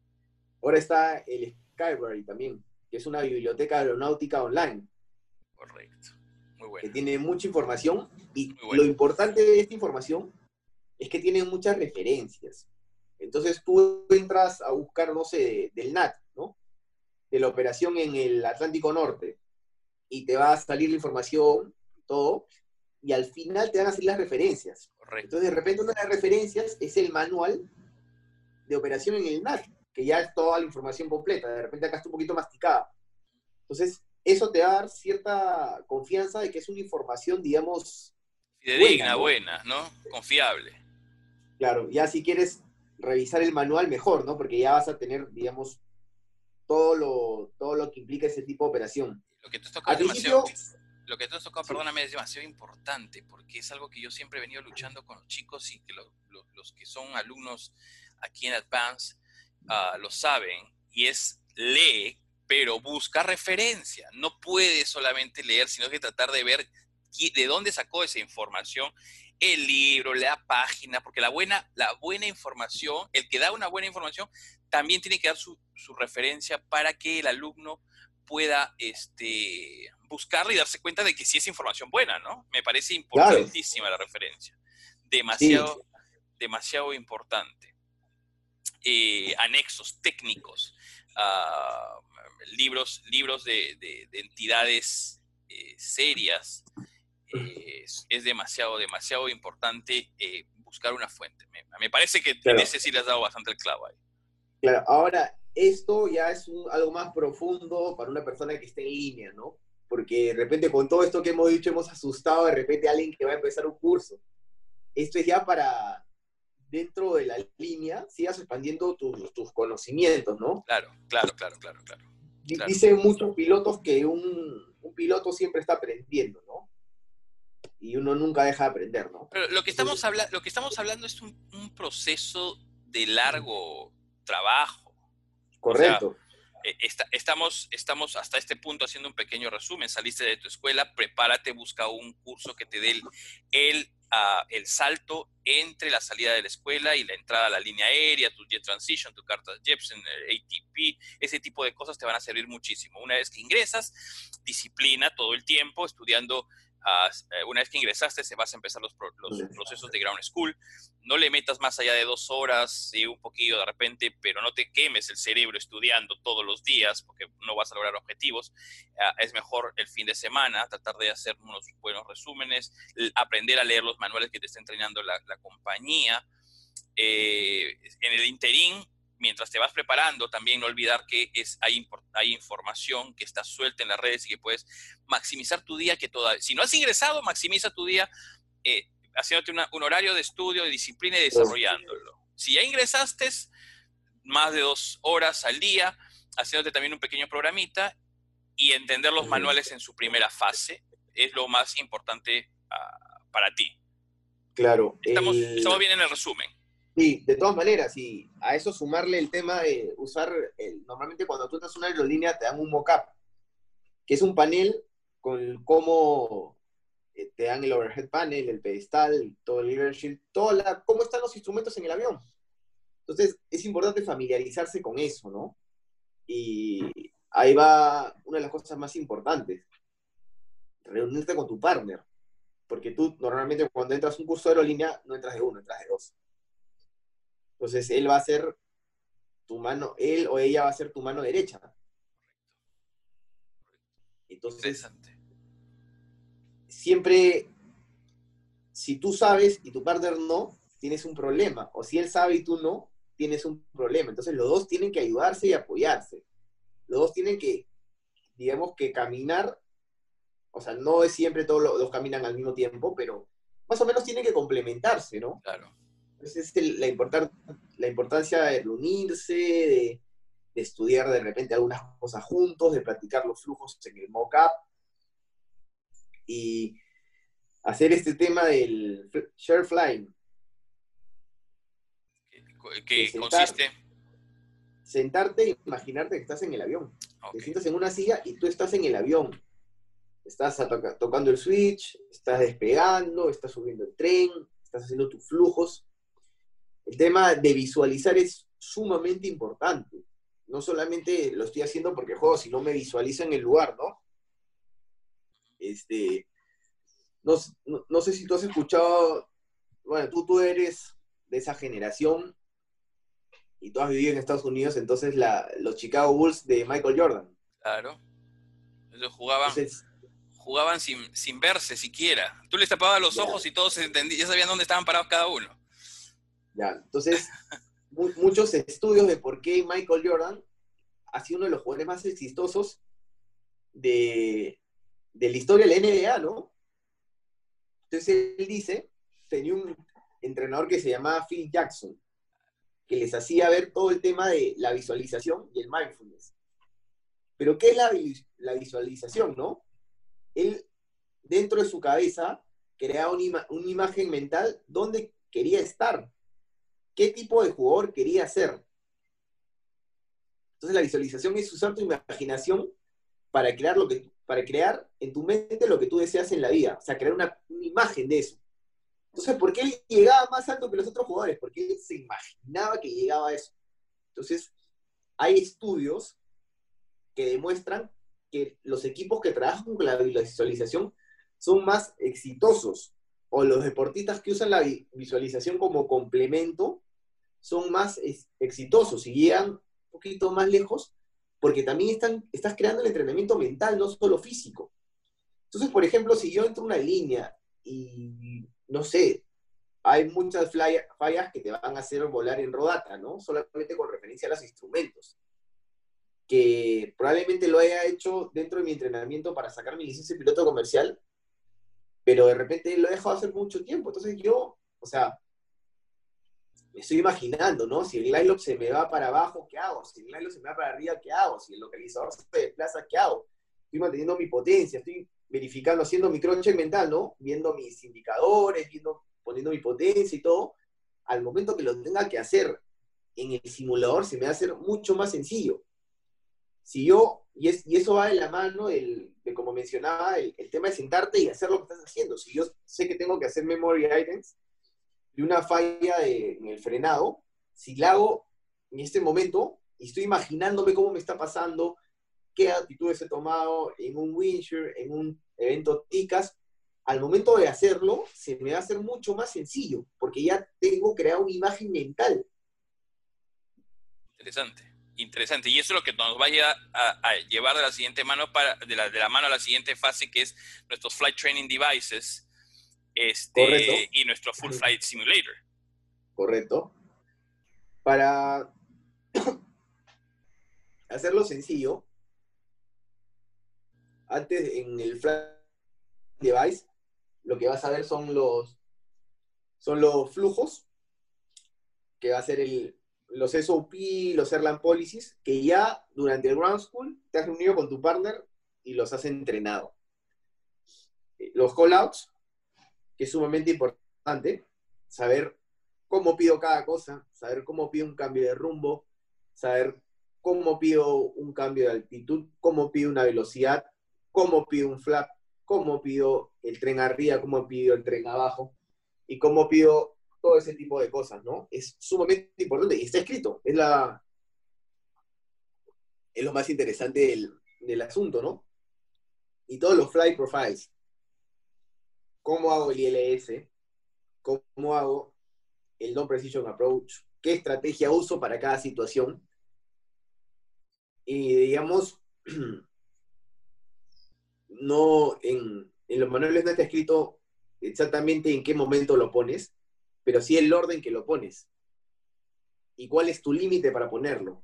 Ahora está el Skyberry también, que es una biblioteca aeronáutica online. Correcto. Muy bueno. Que tiene mucha información y lo importante de esta información es que tiene muchas referencias. Entonces tú entras a buscar, no sé, del NAT, ¿no? De la operación en el Atlántico Norte y te va a salir la información, todo, y al final te van a salir las referencias. Correcto. Entonces de repente una de las referencias es el manual de operación en el NAT, que ya es toda la información completa, de repente acá está un poquito masticada. Entonces, eso te va a dar cierta confianza de que es una información, digamos... Fidedigna, buena, ¿no? Confiable. Claro, ya si quieres revisar el manual, mejor, ¿no? Porque ya vas a tener, digamos, todo lo, todo lo que implica ese tipo de operación. Lo que te toca es demasiado, lo que te has tocado, perdóname, es demasiado importante, porque es algo que yo siempre he venido luchando con los chicos y que los que son alumnos aquí en Advance ah, lo saben, y es lee, pero busca referencia. No puede solamente leer, sino que tratar de ver de dónde sacó esa información, el libro, la página, porque la buena, la buena información, el que da una buena información, también tiene que dar su, referencia para que el alumno pueda este, buscarla y darse cuenta de que sí es información buena, ¿no? Me parece importantísima la referencia. Demasiado, demasiado importante. Eh, anexos técnicos, ah, libros, libros de, entidades eh, serias. Eh, es, demasiado, demasiado importante buscar una fuente. Me, parece que en ese sí le has dado bastante el clavo ahí. Claro, ahora esto ya es algo más profundo para una persona que esté en línea, ¿no? Porque de repente con todo esto que hemos dicho hemos asustado de repente a alguien que va a empezar un curso. Esto es ya para dentro de la línea sigas expandiendo tus, tus conocimientos, ¿no? Claro, claro, claro, claro, claro. Dicen muchos pilotos que un, un piloto siempre está aprendiendo, ¿no? Y uno nunca deja de aprender, ¿no? Pero lo que estamos, habla lo que estamos hablando es un, un proceso de largo trabajo. Correcto. Eh, estamos, estamos hasta este punto haciendo un pequeño resumen. Saliste de tu escuela, prepárate, busca un curso que te dé el, el, ah, salto entre la salida de la escuela y la entrada a la línea aérea, tu Jet Transition, tu carta Jepsen, ATP, ese tipo de cosas te van a servir muchísimo. Una vez que ingresas, disciplina todo el tiempo, estudiando eh, una vez que ingresaste, se vas a empezar los, procesos de ground school. No le metas más allá de dos horas, y un poquillo de repente, pero no te quemes el cerebro estudiando todos los días porque no vas a lograr objetivos. Ah, es mejor el fin de semana tratar de hacer unos buenos resúmenes, aprender a leer los manuales que te está entrenando la, compañía. Eh, en el interín, mientras te vas preparando, también no olvidar que es, hay, hay información que está suelta en las redes y que puedes maximizar tu día, que toda, si no has ingresado, maximiza tu día eh, haciéndote un horario de estudio, de disciplina y desarrollándolo. Si ya ingresaste, más de dos horas al día, haciéndote también un pequeño programita y entender los manuales en su primera fase es lo más importante ah, para ti. Claro. Estamos, estamos bien en el resumen. Sí, de todas maneras, y a eso sumarle el tema de usar, normalmente cuando tú estás en una aerolínea te dan un mock-up, que es un panel con cómo eh, te dan el overhead panel, el pedestal, todo el leadership, toda la, cómo están los instrumentos en el avión. Entonces, es importante familiarizarse con eso, ¿no? Y ahí va una de las cosas más importantes, reunirte con tu partner, porque tú normalmente cuando entras a un curso de aerolínea no entras de uno, entras de dos. Entonces él va a ser tu mano, él o ella va a ser tu mano derecha. Entonces, siempre, si tú sabes y tu partner no, tienes un problema. O si él sabe y tú no, tienes un problema. Entonces los dos tienen que ayudarse y apoyarse. Los dos tienen que, digamos que caminar, o sea, no es siempre todos los dos caminan al mismo tiempo, pero más o menos tienen que complementarse, ¿no? Claro es la, la importancia de reunirse, de, estudiar de repente algunas cosas juntos, de practicar los flujos en el mock-up y hacer este tema del share flying. ¿Qué consiste? Sentarte e imaginarte que estás en el avión. Te sientas en una silla y tú estás en el avión. Estás tocando el switch, estás despegando, estás subiendo el tren, estás haciendo tus flujos el tema de visualizar es sumamente importante. No solamente lo estoy haciendo porque juego, sino me visualizo en el lugar, ¿no? Este, no, sé si tú has escuchado, bueno, tú, tú eres de esa generación y tú has vivido en Estados Unidos, entonces los Chicago Bulls de Michael Jordan. Claro. Ellos jugaban, jugaban sin, sin, verse siquiera. Tú les tapabas los ojos y todos entendían, ya sabían dónde estaban parados cada uno. ¿Ya? Entonces, muchos estudios de por qué Michael Jordan ha sido uno de los jugadores más exitosos de, la historia de la NBA, ¿no? Entonces él dice, tenía un entrenador que se llamaba Phil Jackson, que les hacía ver todo el tema de la visualización y el mindfulness. Pero ¿qué es la, la visualización, no? Él, dentro de su cabeza, creaba una, una imagen mental donde quería estar qué tipo de jugador quería ser. Entonces la visualización es usar tu imaginación para crear, lo que, para crear en tu mente lo que tú deseas en la vida, o sea, crear una, imagen de eso. Entonces, ¿por qué él llegaba más alto que los otros jugadores? Porque él se imaginaba que llegaba a eso. Entonces, hay estudios que demuestran que los equipos que trabajan con la visualización son más exitosos o los deportistas que usan la visualización como complemento son más exitosos y llegan un poquito más lejos porque también están, estás creando el entrenamiento mental, no solo físico. Entonces, por ejemplo, si yo entro a una línea y, no sé, hay muchas fallas que te van a hacer volar en rodata, ¿no? Solamente con referencia a los instrumentos. Que probablemente lo haya hecho dentro de mi entrenamiento para sacar mi licencia de piloto comercial, pero de repente lo he dejado hacer mucho tiempo. Entonces yo, o sea, me estoy imaginando, ¿no? Si el glide se me va para abajo, ¿qué hago? Si el glide se me va para arriba, ¿qué hago? Si el localizador se desplaza, ¿qué hago? Estoy manteniendo mi potencia, estoy verificando, haciendo mi crunch mental, ¿no? Viendo mis indicadores, viendo poniendo mi potencia y todo, al momento que lo tenga que hacer en el simulador se me va a hacer mucho más sencillo. Si yo, y, es, y eso va de la mano de, como mencionaba, el, tema de sentarte y hacer lo que estás haciendo. Si yo sé que tengo que hacer memory items de una falla en el frenado, si la hago en este momento y estoy imaginándome cómo me está pasando, qué actitudes he tomado en un windshield, en un evento TICAS, al momento de hacerlo, se me va a hacer mucho más sencillo, porque ya tengo creado una imagen mental. Interesante, interesante. Y eso es lo que nos vaya a, llevar de la siguiente mano para, de la, de la, mano a la siguiente fase, que es nuestros flight training devices este, y nuestro full flight simulator. Correcto. Para hacerlo sencillo, antes en el flight device lo que vas a ver son los, son los flujos, que va a ser el, los SOP, los Erlang Policies, que ya durante el Ground School te has reunido con tu partner y los has entrenado. Eh, los callouts, que es sumamente importante, saber cómo pido cada cosa, saber cómo pido un cambio de rumbo, saber cómo pido un cambio de altitud, cómo pido una velocidad, cómo pido un flap, cómo pido el tren arriba, cómo pido el tren abajo y cómo pido todo ese tipo de cosas, ¿no? Es sumamente importante y está escrito, es la es lo más interesante del, asunto, ¿no? Y todos los flight profiles. ¿Cómo hago el ILS? ¿Cómo hago el no precision approach? ¿Qué estrategia uso para cada situación? Y digamos, no en, los manuales no está escrito exactamente en qué momento lo pones, pero sí el orden que lo pones. ¿Y cuál es tu límite para ponerlo?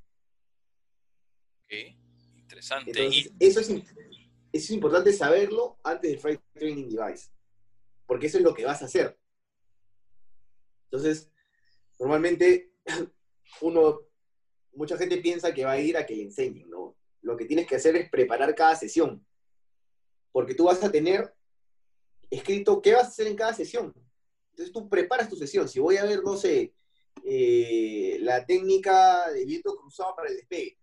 Ok, interesante. eso, es, es importante saberlo antes del Flight Training Device, porque eso es lo que vas a hacer. Entonces, normalmente uno, mucha gente piensa que va a ir a que le enseñen, ¿no? Lo que tienes que hacer es preparar cada sesión porque tú vas a tener escrito qué vas a hacer en cada sesión. Entonces tú preparas tu sesión. Si voy a ver, no sé, eh, la técnica de viento cruzado para el despegue,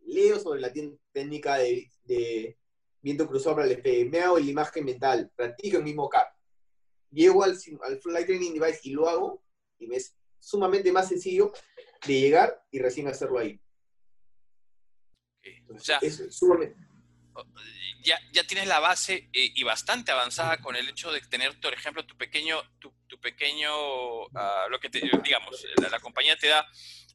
leo sobre la técnica de, viento cruzado para el despegue, me hago la imagen mental, practico el mismo CAP, llego al, al Flight Training Device y lo hago, y me es sumamente más sencillo de llegar y recién hacerlo ahí. o sea, es sumamente ya, ya tienes la base eh, y bastante avanzada con el hecho de tener, por ejemplo, tu pequeño, tu, pequeño, ah, lo que te, digamos, la, compañía te da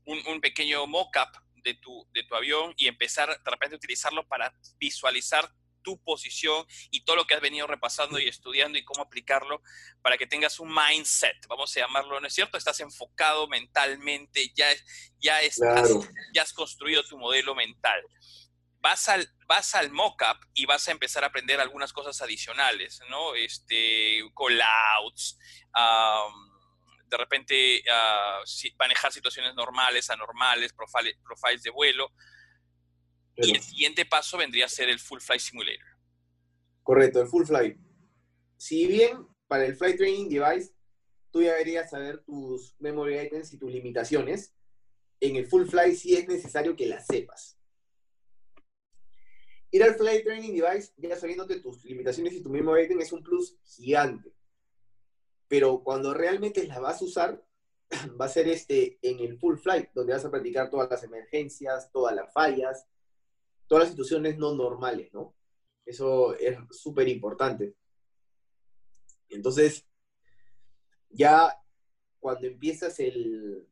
un, un pequeño mock-up de tu, de tu avión y empezar de repente a utilizarlo para visualizar tu posición y todo lo que has venido repasando y estudiando y cómo aplicarlo para que tengas un mindset, vamos a llamarlo, ¿no es cierto? Estás enfocado mentalmente, ya, ya, estás, ya has construido tu modelo mental vas al, vas al mockup y vas a empezar a aprender algunas cosas adicionales, ¿no? Este, callouts, de repente uh, manejar situaciones normales, anormales, profiles de vuelo. Y el siguiente paso vendría a ser el Full Flight Simulator. Correcto, el Full Flight. Si bien para el Flight Training Device tú ya deberías saber tus memory items y tus limitaciones, en el Full Flight sí es necesario que las sepas Ir al Flight Training Device, ya sabiéndote tus limitaciones y tu mismo rating, es un plus gigante. Pero cuando realmente la vas a usar, va a ser este, en el full flight, donde vas a practicar todas las emergencias, todas las fallas, todas las situaciones no normales, ¿no? Eso es súper importante. Entonces, ya cuando empiezas el,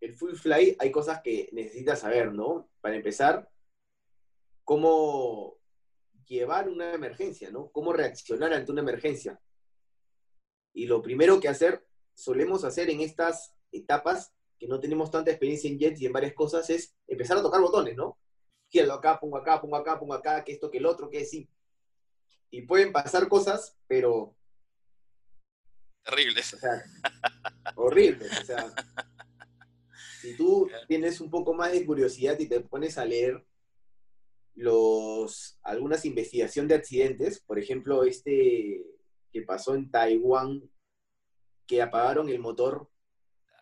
el full flight, hay cosas que necesitas saber, ¿no? Para empezar, cómo llevar una emergencia, ¿no? Cómo reaccionar ante una emergencia. Y lo primero que hacer, solemos hacer en estas etapas, que no tenemos tanta experiencia en jets y en varias cosas, es empezar a tocar botones, ¿no? Giro acá, pongo acá, pongo acá, pongo acá, que esto, que el otro, que sí. Y pueden pasar cosas, pero... Terribles. O sea, horribles. O sea, si tú tienes un poco más de curiosidad y te pones a leer los, algunas investigaciones de accidentes, por ejemplo, este que pasó en Taiwán, que apagaron el motor,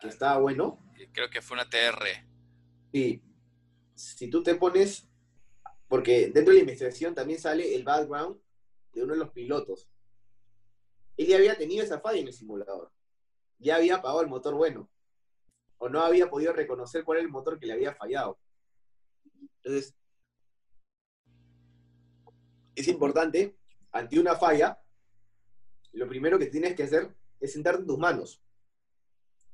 que estaba bueno. Creo que fue una TR. Sí. Si tú te pones, porque dentro de la investigación también sale el background de uno de los pilotos. Él ya había tenido esa falla en el simulador. Ya había apagado el motor bueno. O no había podido reconocer cuál era el motor que le había fallado. Entonces, es importante, ante una falla, lo primero que tienes que hacer es sentarte en tus manos.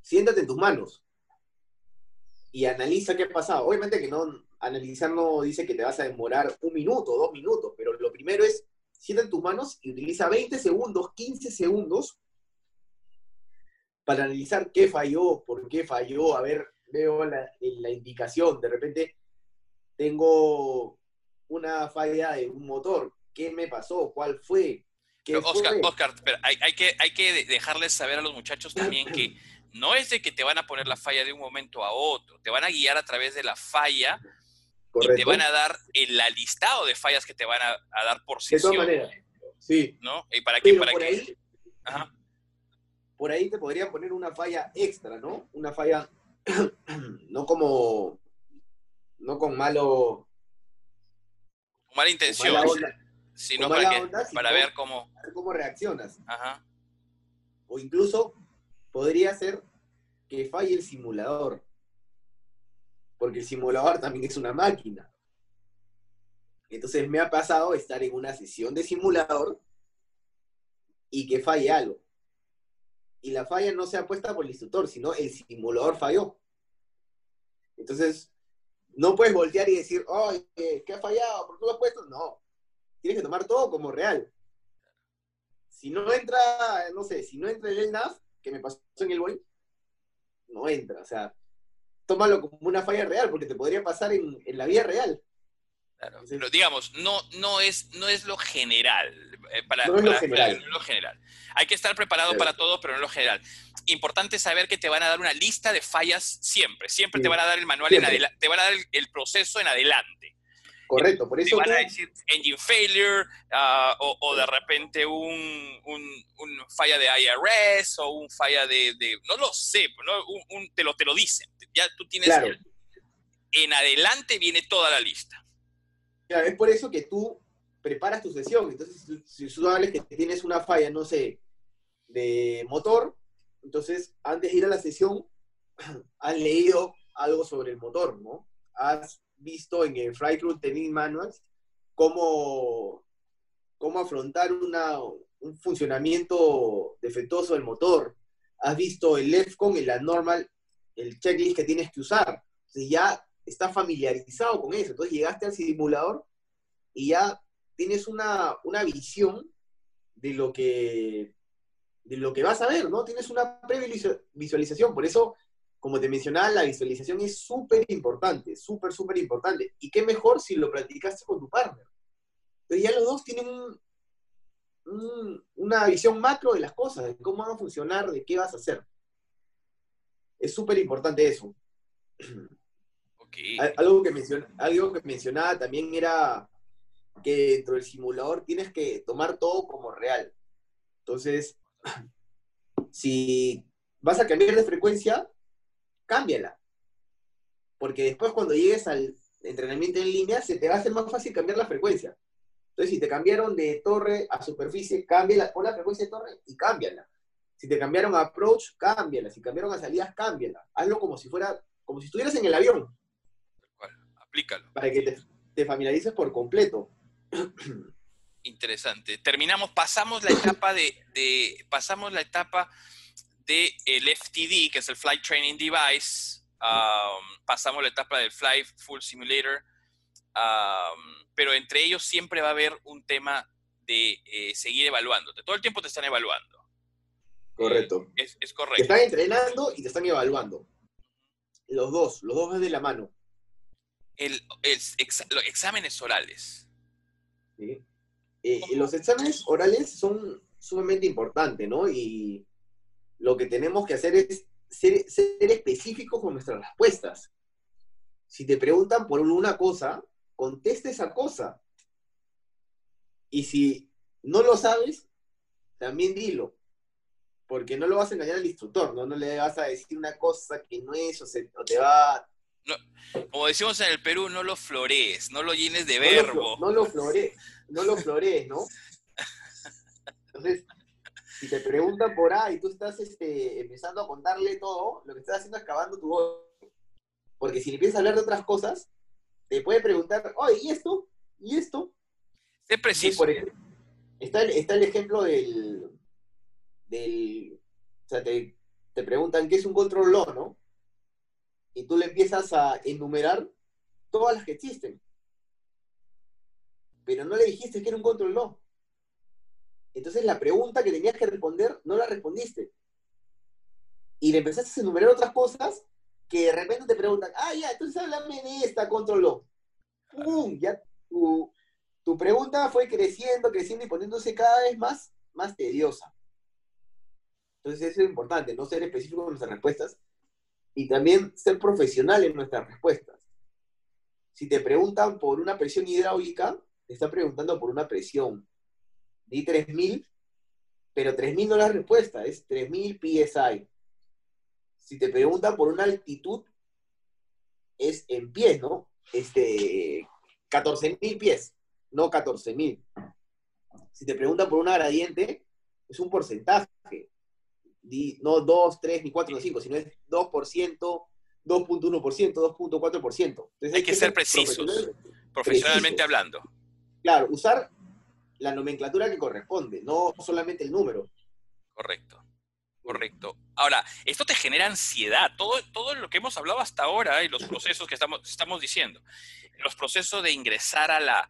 Siéntate en tus manos y analiza qué ha pasado. Obviamente que no, analizar no dice que te vas a demorar un minuto, dos minutos, pero lo primero es, siéntate en tus manos y utiliza 20 segundos, 15 segundos para analizar qué falló, por qué falló, a ver, veo la, la indicación, de repente tengo una falla de un motor, ¿qué me pasó? ¿Cuál fue? Oscar, Oscar hay, hay, que, hay que dejarles saber a los muchachos también que no es de que te van a poner la falla de un momento a otro, te van a guiar a través de la falla y te van a dar el listado de fallas que te van a, dar por sesión. De todas maneras, sí. ¿No? ¿Y para qué? Para por, Ahí, por ahí te podrían poner una falla extra, ¿no? Una falla, no como, no con malo... Mala intención sino para, para ver cómo... cómo reaccionas. O incluso podría ser que falle el simulador. Porque el simulador también es una máquina. Entonces me ha pasado estar en una sesión de simulador y que falle algo. Y la falla no se ha puesta por el instructor, sino el simulador falló. Entonces, no puedes voltear y decir, oh, ¿qué ha fallado? ¿Por qué lo has puesto? No tienes que tomar todo como real. Si no entra, no sé, si no entra el NAV, que me pasó en el Boeing, no entra. O sea, tómalo como una falla real, porque te podría pasar en, la vida real. Claro, pero digamos, no, no, es, no es lo general. Eh, para, no, es lo general. Hay que estar preparado para todo, pero no es lo general. Importante saber que te van a dar una lista de fallas siempre. Siempre te van a dar el manual en te van a dar el, proceso en adelante. Correcto, por eso. Te van a decir engine failure ah, o, de repente un, falla de IRS o un falla de. no lo sé, ¿no? te, lo, te lo dicen. Ya tú tienes. en adelante viene toda la lista. Claro, es por eso que tú preparas tu sesión. Entonces, si tú hables que tienes una falla, no sé, de motor, entonces antes de ir a la sesión, has leído algo sobre el motor, ¿no? Has visto en el Crew Training Manuals cómo, cómo afrontar una, un funcionamiento defectuoso del motor. Has visto el EFCON, el normal, el checklist que tienes que usar. Ya estás familiarizado con eso. Entonces llegaste al simulador y ya tienes una, una visión de lo que de lo que vas a ver, ¿no? Tienes una previsualización, por eso como te mencionaba, la visualización es súper importante, súper, súper importante. Y qué mejor si lo practicaste con tu partner. Pero ya los dos tienen una visión macro de las cosas, de cómo van a funcionar, de qué vas a hacer. Es súper importante eso. Algo, que algo que mencionaba también era que dentro del simulador tienes que tomar todo como real. Entonces, si vas a cambiar de frecuencia, cámbiala. Porque después cuando llegues al entrenamiento en línea, se te va a hacer más fácil cambiar la frecuencia. Entonces, si te cambiaron de torre a superficie, cámbiala, pon la frecuencia de torre y cámbiala. Si te cambiaron a approach, cámbiala. Si cambiaron a salidas, cámbiala. Hazlo como si fuera, como si estuvieras en el avión. aplícalo. Para que te, familiarices por completo. Interesante. Terminamos, pasamos la etapa de, de pasamos la etapa del el FTD, que es el Flight Training Device, um, pasamos la etapa del Flight Full Simulator, um, pero entre ellos siempre va a haber un tema de eh, seguir evaluándote. Todo el tiempo te están evaluando. Correcto. es, es correcto. Te están entrenando y te están evaluando. Los dos, los dos van de la mano. El, el exa- los exámenes orales. ¿sí? Eh, los exámenes orales son sumamente importantes, ¿no? Y lo que tenemos que hacer es ser, ser específicos con nuestras respuestas. Si te preguntan por una cosa, contesta esa cosa. Y si no lo sabes, también dilo. Porque no lo vas a engañar al instructor, ¿no? No le vas a decir una cosa que no es, o, se- o te va Como decimos en el Perú, no lo florees, no lo llenes de no lo verbo. No lo flore, no lo florees, ¿no? Entonces, si te preguntan por ahí y tú estás este, empezando a contarle todo, lo que estás haciendo es cavando tu voz. Porque si le empiezas a hablar de otras cosas, te puede preguntar, oye, ¿y esto? ¿Y esto? Sí, preciso. por ejemplo, está, el, está el ejemplo del, del o sea, te, te preguntan qué es un control law, ¿no? Y tú le empiezas a enumerar todas las que existen. Pero no le dijiste que era un control law. Entonces la pregunta que tenías que responder no la respondiste. Y le empezaste a enumerar otras cosas que de repente te preguntan, ah, ya, entonces háblame de esta control law. ¡Pum! Ya tu, tu pregunta fue creciendo, creciendo y poniéndose cada vez más, más tediosa. Entonces eso es importante, no ser específico en nuestras respuestas y también ser profesional en nuestras respuestas. Si te preguntan por una presión hidráulica, te están preguntando por una presión. Di 3000, pero 3000 no es la respuesta, es 3000 psi. Si te preguntan por una altitud, es en pies, ¿no? Este, 14.000 pies, no 14.000. Si te preguntan por una gradiente, es un porcentaje. Di- no 2, 3, ni 4, ni 5, sino es 2%, 2.1%, 2.4%. Entonces Hay que ser precisos. profesional. Profesionalmente precisos. hablando. Claro, usar la nomenclatura que corresponde, no solamente el número. Correcto. Correcto. Ahora, esto te genera ansiedad. Todo, todo lo que hemos hablado hasta ahora y los procesos que estamos, estamos diciendo, los procesos de ingresar a la,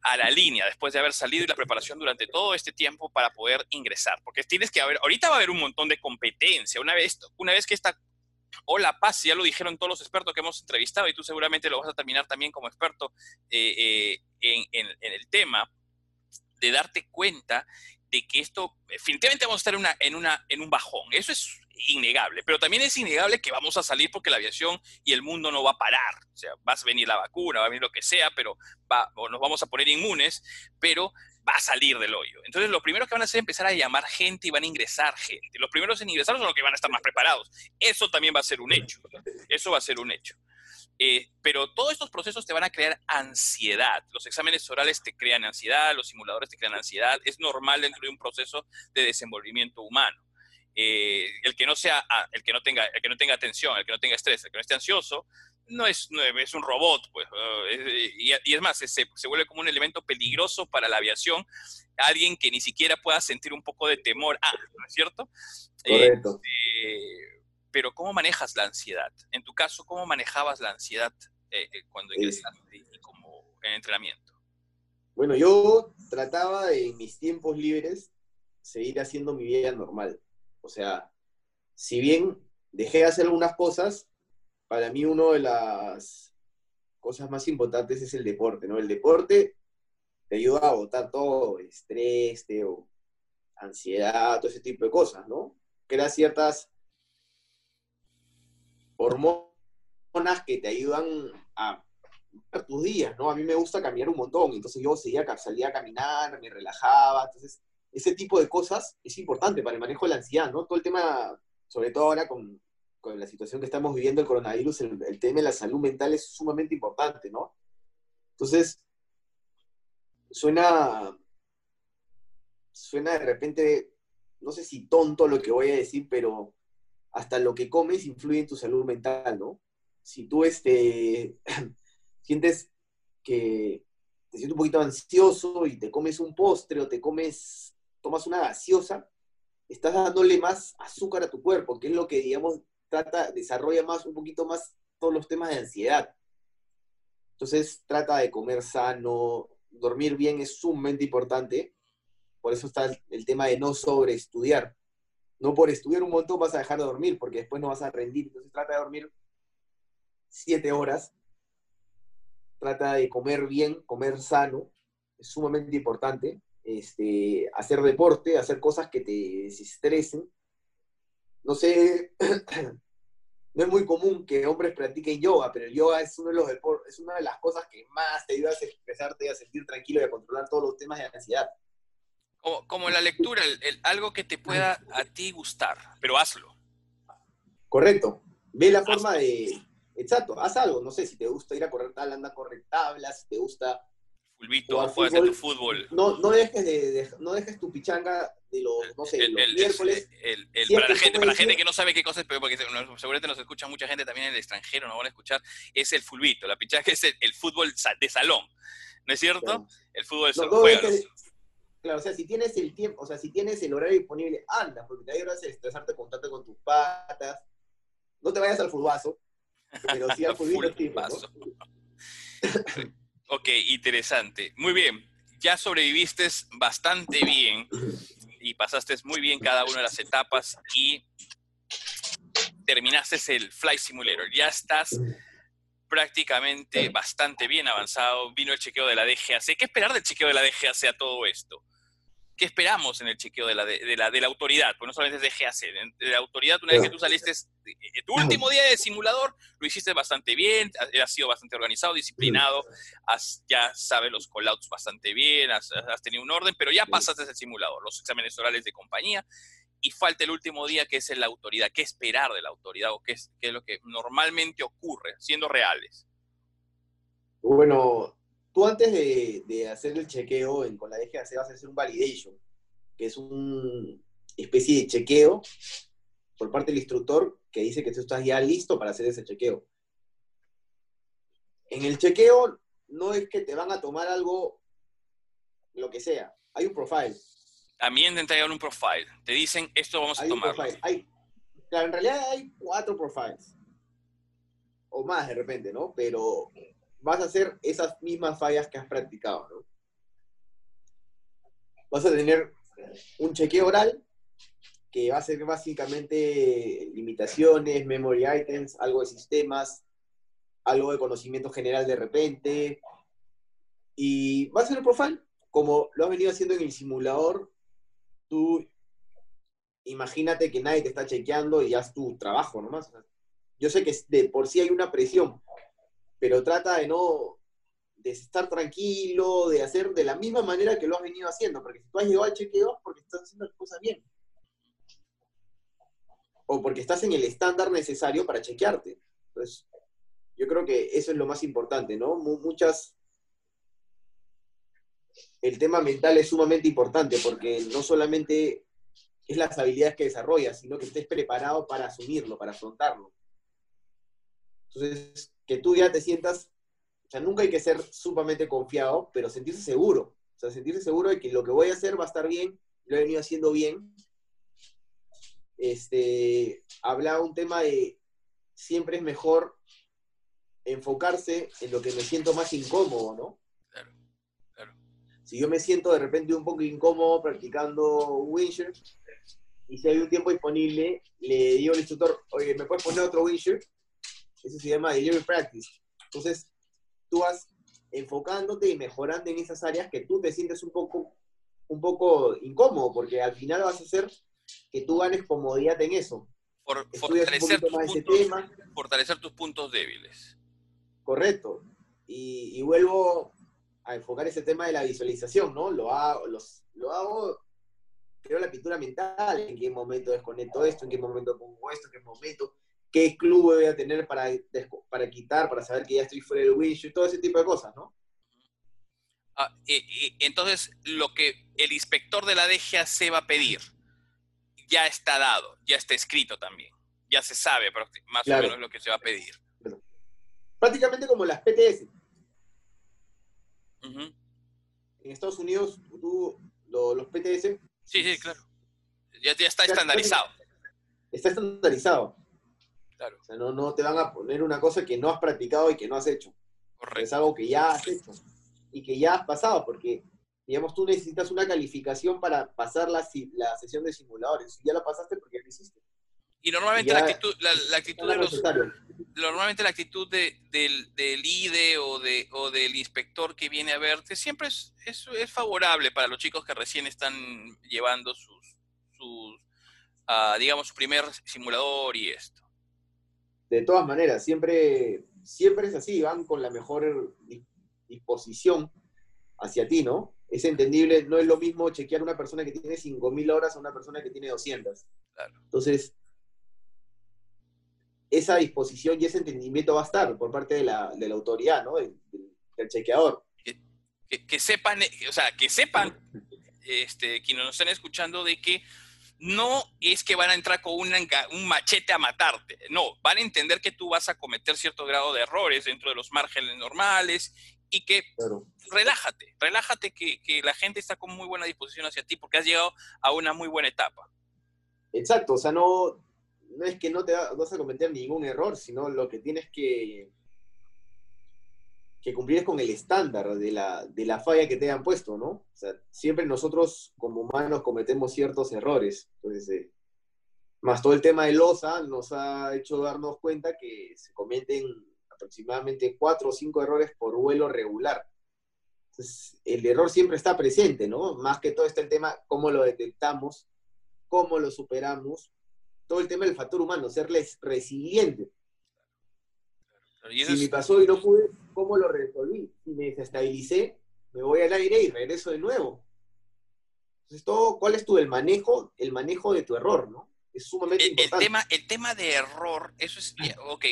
a la línea después de haber salido y la preparación durante todo este tiempo para poder ingresar. Porque tienes que haber, ahorita va a haber un montón de competencia. Una vez, una vez que esta Hola Paz, ya lo dijeron todos los expertos que hemos entrevistado y tú seguramente lo vas a terminar también como experto eh, eh, en, en, en el tema, de darte cuenta de que esto, definitivamente vamos a estar en, una, en, una, en un bajón. Eso es innegable, pero también es innegable que vamos a salir porque la aviación y el mundo no va a parar. O sea, va a venir la vacuna, va a venir lo que sea, pero va, o nos vamos a poner inmunes, pero va a salir del hoyo. Entonces, lo primero que van a hacer es empezar a llamar gente y van a ingresar gente. Los primeros en ingresar son los que van a estar más preparados. Eso también va a ser un hecho. Eso va a ser un hecho. Eh, pero todos estos procesos te van a crear ansiedad. Los exámenes orales te crean ansiedad, los simuladores te crean ansiedad. Es normal dentro de un proceso de desenvolvimiento humano. Eh, el que no sea, ah, el que no tenga, el que no tenga atención, el que no tenga estrés, el que no esté ansioso, no es, no es un robot, pues. Uh, y, y, es más, se, se, vuelve como un elemento peligroso para la aviación. Alguien que ni siquiera pueda sentir un poco de temor, ah, ¿no es cierto? Correcto. Eh, pero ¿cómo manejas la ansiedad? En tu caso, ¿cómo manejabas la ansiedad eh, cuando ingresaste y como en entrenamiento? Bueno, yo trataba de, en mis tiempos libres seguir haciendo mi vida normal. O sea, si bien dejé de hacer algunas cosas, para mí una de las cosas más importantes es el deporte, ¿no? El deporte te ayuda a botar todo, estrés, te, ansiedad, todo ese tipo de cosas, ¿no? Crea ciertas hormonas que te ayudan a tus días, ¿no? A mí me gusta caminar un montón, entonces yo salía a caminar, me relajaba, entonces ese tipo de cosas es importante para el manejo de la ansiedad, ¿no? Todo el tema, sobre todo ahora con, con la situación que estamos viviendo, el coronavirus, el, el, tema de la salud mental es sumamente importante, ¿no? Entonces, suena, suena de repente, no sé si tonto lo que voy a decir, pero hasta lo que comes influye en tu salud mental, ¿no? Si tú este, sientes que te sientes un poquito ansioso y te comes un postre o te comes, tomas una gaseosa, estás dándole más azúcar a tu cuerpo, que es lo que, digamos, trata, desarrolla más, un poquito más todos los temas de ansiedad. Entonces, trata de comer sano, dormir bien es sumamente importante, por eso está el tema de no sobreestudiar. No por estudiar un montón vas a dejar de dormir, porque después no vas a rendir. Entonces trata de dormir siete horas. Trata de comer bien, comer sano. Es sumamente importante. Este, hacer deporte, hacer cosas que te desestresen. No sé, no es muy común que hombres practiquen yoga, pero el yoga es, uno de los es una de las cosas que más te ayuda a expresarte, a sentir tranquilo y a controlar todos los temas de ansiedad. Como, la lectura, algo que te pueda a ti gustar, pero hazlo. Correcto. Ve la forma de... Exacto, haz algo. No sé, si te gusta ir a correr tal, anda a correr tablas, si te gusta... Fulvito, fútbol, tu fútbol. No, no, dejes de, no dejes tu pichanga de los, no sé, el, los miércoles. para, la gente, para la gente que no sabe qué cosa es, porque seguramente nos escucha mucha gente también en el extranjero, no van a escuchar, es el fulbito. La pichanga es el, fútbol de salón. ¿No es cierto? El fútbol de salón. Claro, o sea, si tienes el tiempo, o sea, si tienes el horario disponible, anda, porque te ayuda a estresarte, contarte con tus patas. No te vayas al fulbazo, pero sí al fulbito ok, interesante. Muy bien. Ya sobreviviste bastante bien y pasaste muy bien cada una de las etapas y terminaste el Flight Simulator. Ya estás prácticamente bastante bien avanzado. Vino el chequeo de la DGAC. ¿Qué esperar del chequeo de la DGAC a todo esto? ¿Qué esperamos en el chequeo de la, de, la, de la autoridad? Pues no solamente es de GAC, de la autoridad, una vez que tú saliste, eh, tu último día de simulador lo hiciste bastante bien, has sido bastante organizado, disciplinado, has, ya sabes los callouts bastante bien, has, tenido un orden, pero ya pasaste el simulador, los exámenes orales de compañía, y falta el último día que es la autoridad. ¿Qué esperar de la autoridad o qué es, qué es lo que normalmente ocurre, siendo reales? Bueno, tú antes de, hacer el chequeo en, con la DGAC vas a hacer un validation, que es una especie de chequeo por parte del instructor que dice que tú estás ya listo para hacer ese chequeo. En el chequeo no es que te van a tomar algo, lo que sea, hay un profile. También te entregan un profile. Te dicen, esto vamos a tomar. Hay, claro, en realidad hay cuatro profiles. O más de repente, ¿no? Pero vas a hacer esas mismas fallas que has practicado, ¿no? Vas a tener un chequeo oral que va a ser básicamente limitaciones, memory items, algo de sistemas, algo de conocimiento general de repente. Y va a ser el profile, como lo has venido haciendo en el simulador, tú imagínate que nadie te está chequeando y haz tu trabajo nomás. Yo sé que de por sí hay una presión, pero trata de no, de estar tranquilo, de hacer de la misma manera que lo has venido haciendo, porque si tú has llegado al chequeo porque estás haciendo las cosas bien. O porque estás en el estándar necesario para chequearte. Entonces, yo creo que eso es lo más importante, ¿no? Muchas... El tema mental es sumamente importante porque no solamente es las habilidades que desarrollas, sino que estés preparado para asumirlo, para afrontarlo. Entonces, que tú ya te sientas, o sea, nunca hay que ser sumamente confiado, pero sentirse seguro. O sea, sentirse seguro de que lo que voy a hacer va a estar bien, lo he venido haciendo bien. Este, hablaba un tema de siempre es mejor enfocarse en lo que me siento más incómodo, ¿no? Claro, claro. Si yo me siento de repente un poco incómodo practicando Winsher, y si hay un tiempo disponible, le digo al instructor, oye, ¿me puedes poner otro Winsher? Eso se llama delivery practice. Entonces, tú vas enfocándote y mejorando en esas áreas que tú te sientes un poco, un poco incómodo, porque al final vas a hacer que tú ganes comodidad en eso. Fortalecer, tus puntos, fortalecer tus puntos débiles. Correcto. Y, vuelvo a enfocar ese tema de la visualización, ¿no? Lo hago, los, lo hago, creo la pintura mental, en qué momento desconecto esto, en qué momento pongo esto, en qué momento qué club voy a tener para, para quitar, para saber que ya estoy fuera del wish y todo ese tipo de cosas, ¿no? Ah, entonces, lo que el inspector de la DGAC va a pedir ya está dado, ya está escrito también, ya se sabe más o menos lo que se va a pedir. Prácticamente como las PTS. En Estados Unidos, tú, los PTS. Sí, sí, claro. Ya, ya está estandarizado. Está estandarizado. O sea, no, no te van a poner una cosa que no has practicado y que no has hecho. Es algo que ya has hecho y que ya has pasado, porque digamos, tú necesitas una calificación para pasar la, la sesión de simuladores. Ya la pasaste porque ya lo hiciste. Y normalmente la actitud, la, actitud de los, normalmente la actitud de, del, del, IDE o, de, o del inspector que viene a verte siempre es, es, es favorable para los chicos que recién están llevando sus, sus uh, digamos, su primer simulador y esto. De todas maneras, siempre, siempre es así, van con la mejor disposición hacia ti, ¿no? Es entendible, no es lo mismo chequear a una persona que tiene 5.000 horas a una persona que tiene 200. Claro. Entonces, esa disposición y ese entendimiento va a estar por parte de la, de la autoridad, ¿no? Del, chequeador. Que, sepan, o sea, que sepan, este, quienes nos están escuchando, de que no es que van a entrar con un machete a matarte, no, van a entender que tú vas a cometer cierto grado de errores dentro de los márgenes normales y que relájate, relájate que, que, la gente está con muy buena disposición hacia ti porque has llegado a una muy buena etapa. Exacto, o sea, no, no es que no te vas a cometer ningún error, sino lo que tienes que, que cumplir con el estándar de la, de la falla que te han puesto, ¿no? O sea, siempre nosotros como humanos cometemos ciertos errores. Entonces, eh, más todo el tema de LOSA nos ha hecho darnos cuenta que se cometen aproximadamente cuatro o cinco errores por vuelo regular. Entonces, el error siempre está presente, ¿no? Más que todo está el tema cómo lo detectamos, cómo lo superamos todo el tema del factor humano, serles resiliente. si me pasó y no pude, ¿cómo lo resolví? Si me desestabilicé, me voy al aire y regreso de nuevo. Entonces, todo, ¿cuál es tu el manejo, el manejo de tu error, no? Es sumamente importante. El tema, el tema de error, eso es, ok,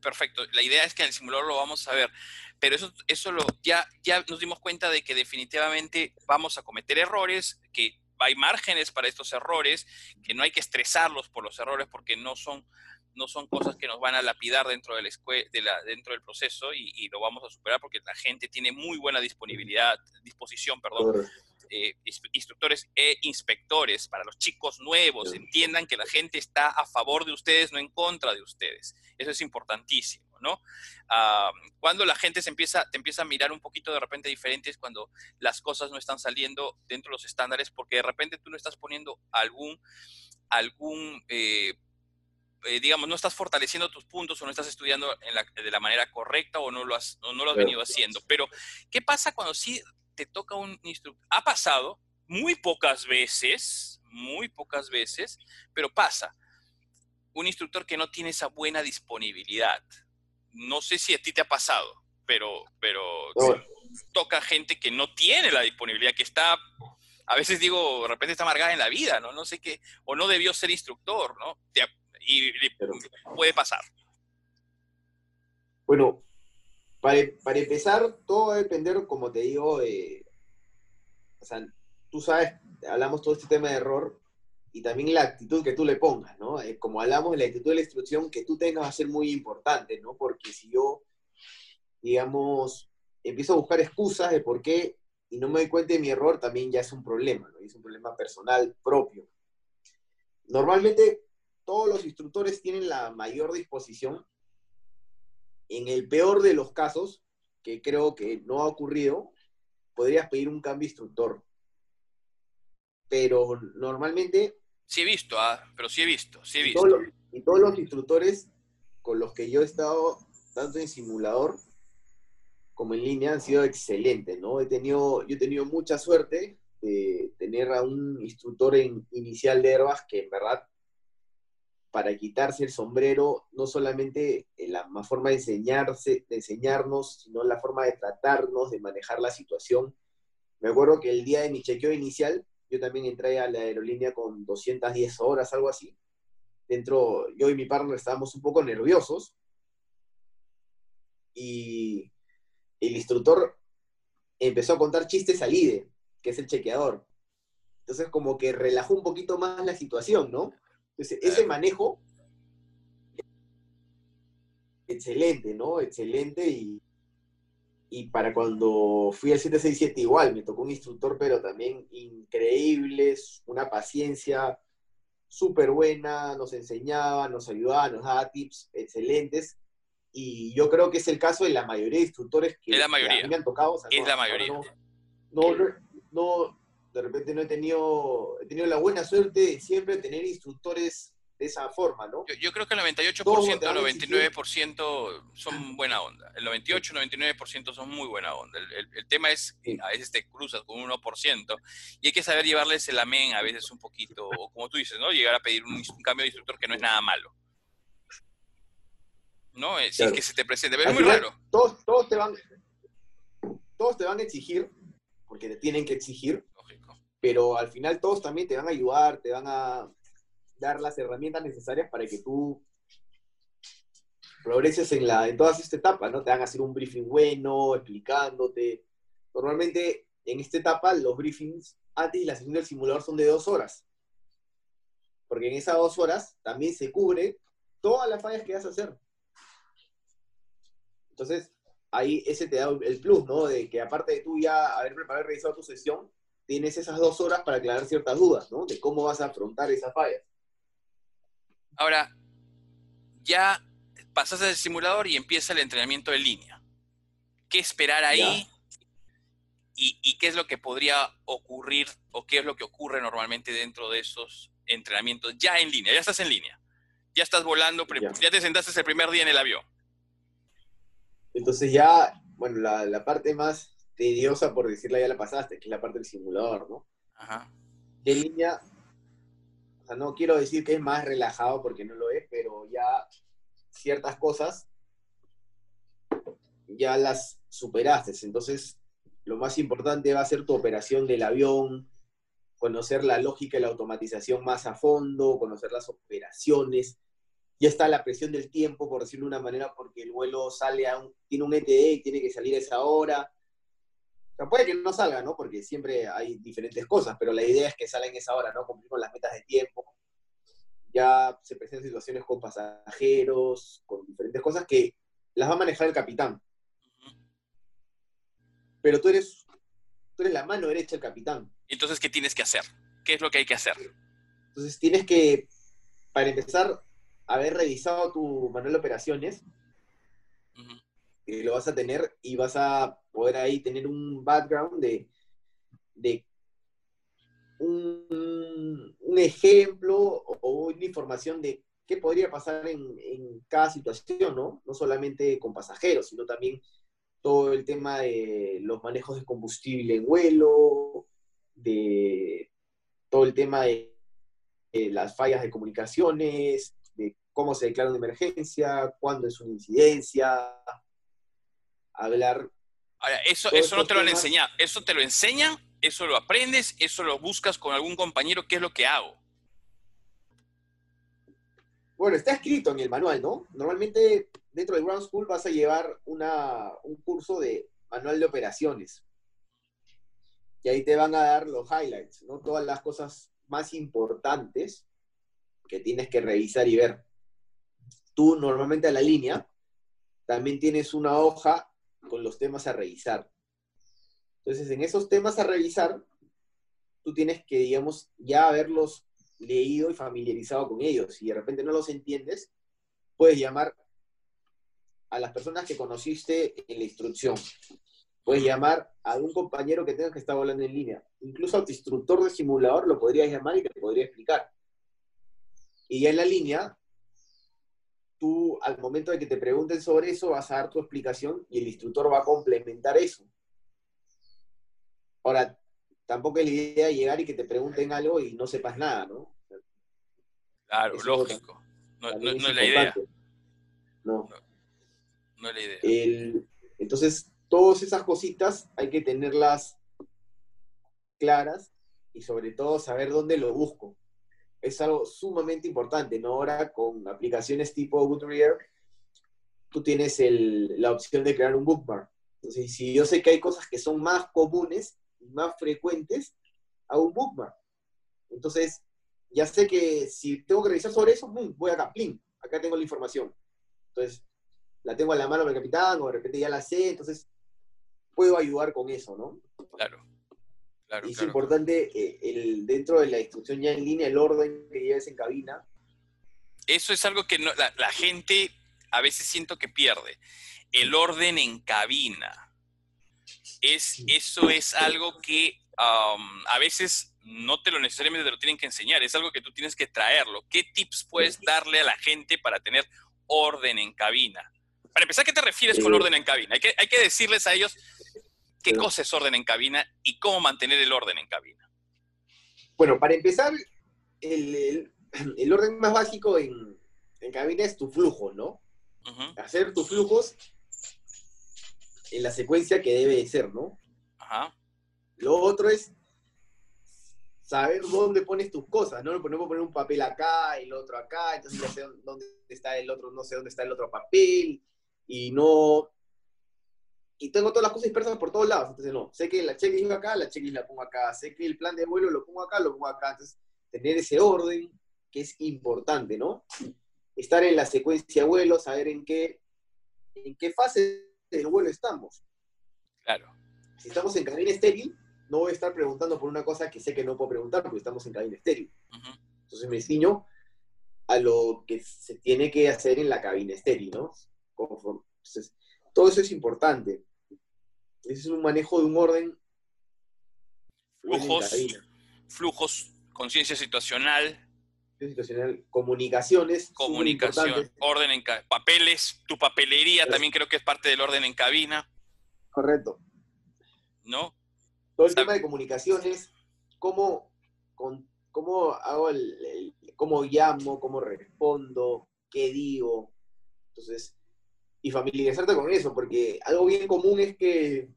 perfecto. La idea es que en el simulador lo vamos a ver, pero eso, eso lo, ya, ya nos dimos cuenta de que definitivamente vamos a cometer errores, que hay márgenes para estos errores, que no hay que estresarlos por los errores porque no son, no son cosas que nos van a lapidar dentro, del, de la, dentro del proceso y, lo vamos a superar porque la gente tiene muy buena disponibilidad, disposición, perdón, eh, instructores e inspectores para los chicos nuevos, entiendan que la gente está a favor de ustedes, no en contra de ustedes. Eso es importantísimo. ¿no? cuando la gente se empieza, te empieza a mirar un poquito de repente diferente es cuando las cosas no están saliendo dentro de los estándares porque de repente tú no estás poniendo algún, algún eh, eh, digamos, no estás fortaleciendo tus puntos o no estás estudiando de la manera correcta o no lo has, no lo has venido haciendo. Pero, ¿qué pasa cuando sí te toca un instructor? Ha pasado muy pocas veces, muy pocas veces, pero pasa. Un instructor que no tiene esa buena disponibilidad, no sé si a ti te ha pasado, pero, pero toca gente que no tiene la disponibilidad, que está, a veces digo, de repente está amargada en la vida, ¿no? No sé qué, o no debió ser instructor, ¿no? Y, puede pasar. Bueno, para, empezar, todo va a depender, como te digo, de, o sea, tú sabes, hablamos todo este tema de error, y también la actitud que tú le pongas, ¿no? Eh, como hablamos, la actitud de la instrucción que tú tengas va a ser muy importante, ¿no? Porque si yo, digamos, empiezo a buscar excusas de por qué y no me doy cuenta de mi error, también ya es un problema, ¿no? Es un problema personal propio. Normalmente todos los instructores tienen la mayor disposición. En el peor de los casos, que creo que no ha ocurrido, podrías pedir un cambio instructor. Pero normalmente Sí he visto, ah, pero sí he visto, sí he visto. Y todos, los, instructores con los que yo he estado, tanto en simulador como en línea, han sido excelentes, ¿no? He tenido, yo he tenido mucha suerte de tener a un instructor en inicial de Herbas que en verdad para quitarse el sombrero, no solamente en la forma de enseñarse, de enseñarnos, sino la forma de tratarnos, de manejar la situación. Me acuerdo que el día de mi chequeo inicial, yo también entré a la aerolínea con 210 horas, algo así. Dentro, yo y mi partner estábamos un poco nerviosos. Y el instructor empezó a contar chistes al IDE, que es el chequeador. Entonces, como que relajó un poquito más la situación, ¿no? Entonces, ese manejo, excelente, ¿no? Excelente y y para cuando fui al 767 igual, me tocó un instructor, pero también increíble, una paciencia súper buena, nos enseñaba, nos ayudaba, nos daba tips excelentes. Y yo creo que es el caso de la mayoría de instructores que, la mayoría. me han tocado. es la mayoría. No, no, de repente no he tenido, he tenido la buena suerte de siempre tener instructores de esa forma, ¿no? Yo, creo que el 98%, el 99% son buena onda. El 98, 99% son muy buena onda. El, tema es que a veces te cruzas con un 1% y hay que saber llevarles el amén a veces un poquito, o como tú dices, ¿no? Llegar a pedir un, cambio de instructor que no es nada malo. ¿No? Eh, si es que se te presente. Pero es muy raro. Todos, todos, te van, todos te van a exigir, porque te tienen que exigir. Pero al final todos también te van a ayudar, te van a dar las herramientas necesarias para que tú progreses en, la, en todas estas etapas, ¿no? Te van a hacer un briefing bueno, explicándote. Normalmente en esta etapa los briefings antes y la sesión del simulador son de dos horas. Porque en esas dos horas también se cubre todas las fallas que vas a hacer. Entonces, ahí ese te da el plus, ¿no? De que aparte de tú ya haber preparado y revisado tu sesión, tienes esas dos horas para aclarar ciertas dudas, ¿no? De cómo vas a afrontar esas fallas. Ahora, ya pasas del simulador y empieza el entrenamiento en línea. ¿Qué esperar ahí? Y, qué es lo que podría ocurrir o qué es lo que ocurre normalmente dentro de esos entrenamientos ya en línea? Ya estás en línea. Ya estás volando, ya, te sentaste el primer día en el avión. Entonces ya, bueno, la, parte más tediosa, por decirla, ya la pasaste, que es la parte del simulador, ¿no? Ajá. En línea no quiero decir que es más relajado porque no lo es, pero ya ciertas cosas ya las superaste. Entonces, lo más importante va a ser tu operación del avión, conocer la lógica y la automatización más a fondo, conocer las operaciones. Ya está la presión del tiempo, por decirlo de una manera, porque el vuelo sale a un, tiene un ETE y tiene que salir a esa hora. Puede que no salga, ¿no? Porque siempre hay diferentes cosas, pero la idea es que salga en esa hora, ¿no? Cumplir con las metas de tiempo. Ya se presentan situaciones con pasajeros, con diferentes cosas que las va a manejar el capitán. Pero tú eres, tú eres la mano derecha del capitán. Entonces, ¿qué tienes que hacer? ¿Qué es lo que hay que hacer? Entonces, tienes que, para empezar, haber revisado tu manual de operaciones lo vas a tener y vas a poder ahí tener un background de, de un, ejemplo o, una información de qué podría pasar en, en, cada situación, ¿no? No solamente con pasajeros, sino también todo el tema de los manejos de combustible en vuelo, de todo el tema de, de las fallas de comunicaciones, de cómo se declara una emergencia, cuándo es una incidencia, hablar. Ahora, eso, eso no te lo han enseñado. Eso te lo enseñan, eso lo aprendes, eso lo buscas con algún compañero, ¿qué es lo que hago? Bueno, está escrito en el manual, ¿no? Normalmente dentro de Ground School vas a llevar una, un curso de manual de operaciones. Y ahí te van a dar los highlights, ¿no? Todas las cosas más importantes que tienes que revisar y ver. Tú normalmente a la línea también tienes una hoja con los temas a revisar. Entonces, en esos temas a revisar, tú tienes que, digamos, ya haberlos leído y familiarizado con ellos. Si de repente no los entiendes, puedes llamar a las personas que conociste en la instrucción. Puedes llamar a un compañero que tengas que estar volando en línea. Incluso a tu instructor de simulador lo podrías llamar y te podría explicar. Y ya en la línea, tú al momento de que te pregunten sobre eso vas a dar tu explicación y el instructor va a complementar eso. Ahora, tampoco es la idea llegar y que te pregunten algo y no sepas nada, ¿no? Claro, lógico. No, es la idea. No. no. es la idea. entonces, todas esas cositas hay que tenerlas claras y sobre todo saber dónde lo busco es algo sumamente importante, ¿no? Ahora con aplicaciones tipo Goodreader, tú tienes la opción de crear un bookmark. Entonces, si yo sé que hay cosas que son más comunes más frecuentes, hago un bookmark. Entonces, ya sé que si tengo que revisar sobre eso, voy acá, plin, acá tengo la información. Entonces, la tengo a la mano del capitán, o de repente ya la sé, entonces puedo ayudar con eso, ¿no? Claro es importante eh, el, dentro de la instrucción ya en línea, el orden que lleves en cabina. Eso es algo que la, gente a veces siento que pierde. El orden en cabina. Es, eso es algo que a veces no te lo necesariamente te lo tienen que enseñar, es algo que tú tienes que traerlo. ¿Qué tips puedes darle a la gente para tener orden en cabina? Para empezar, ¿qué te refieres con orden en cabina? Hay que, hay que decirles a ellos qué cosa es orden en cabina y cómo mantener el orden en cabina. Bueno, para empezar, el, orden más básico en, cabina es tu flujo, ¿no? Hacer tus flujos en la secuencia que debe ser, ¿no? Ajá. Lo otro es saber dónde pones tus cosas, ¿no? No podemos poner un papel acá y el otro acá, entonces ya sé dónde está el otro, no sé dónde está el otro papel, y no... Y tengo todas las cosas dispersas por todos lados, entonces no, sé que la checklist va acá, la checklist la pongo acá, sé que el plan de vuelo lo pongo acá, lo pongo acá, entonces tener ese orden que es importante, ¿no? Estar en la secuencia de vuelo, saber en qué, en qué fase del vuelo estamos. Claro. Si estamos en cabina estéril, no voy a estar preguntando por una cosa que sé que no puedo preguntar porque estamos en cabina estéril. Entonces me ciño a lo que se tiene que hacer en la cabina estéril, ¿no? Entonces, todo eso es importante. Ese es un manejo de un orden. Flujos, flujos, conciencia situacional. situacional, comunicaciones. Comunicación, orden en papeles, tu papelería también creo que es parte del orden en cabina. Correcto. ¿No? Todo el tema de comunicaciones, cómo, cómo hago el, cómo llamo, cómo respondo, qué digo. Entonces, y familiarizarte con eso, porque algo bien común es que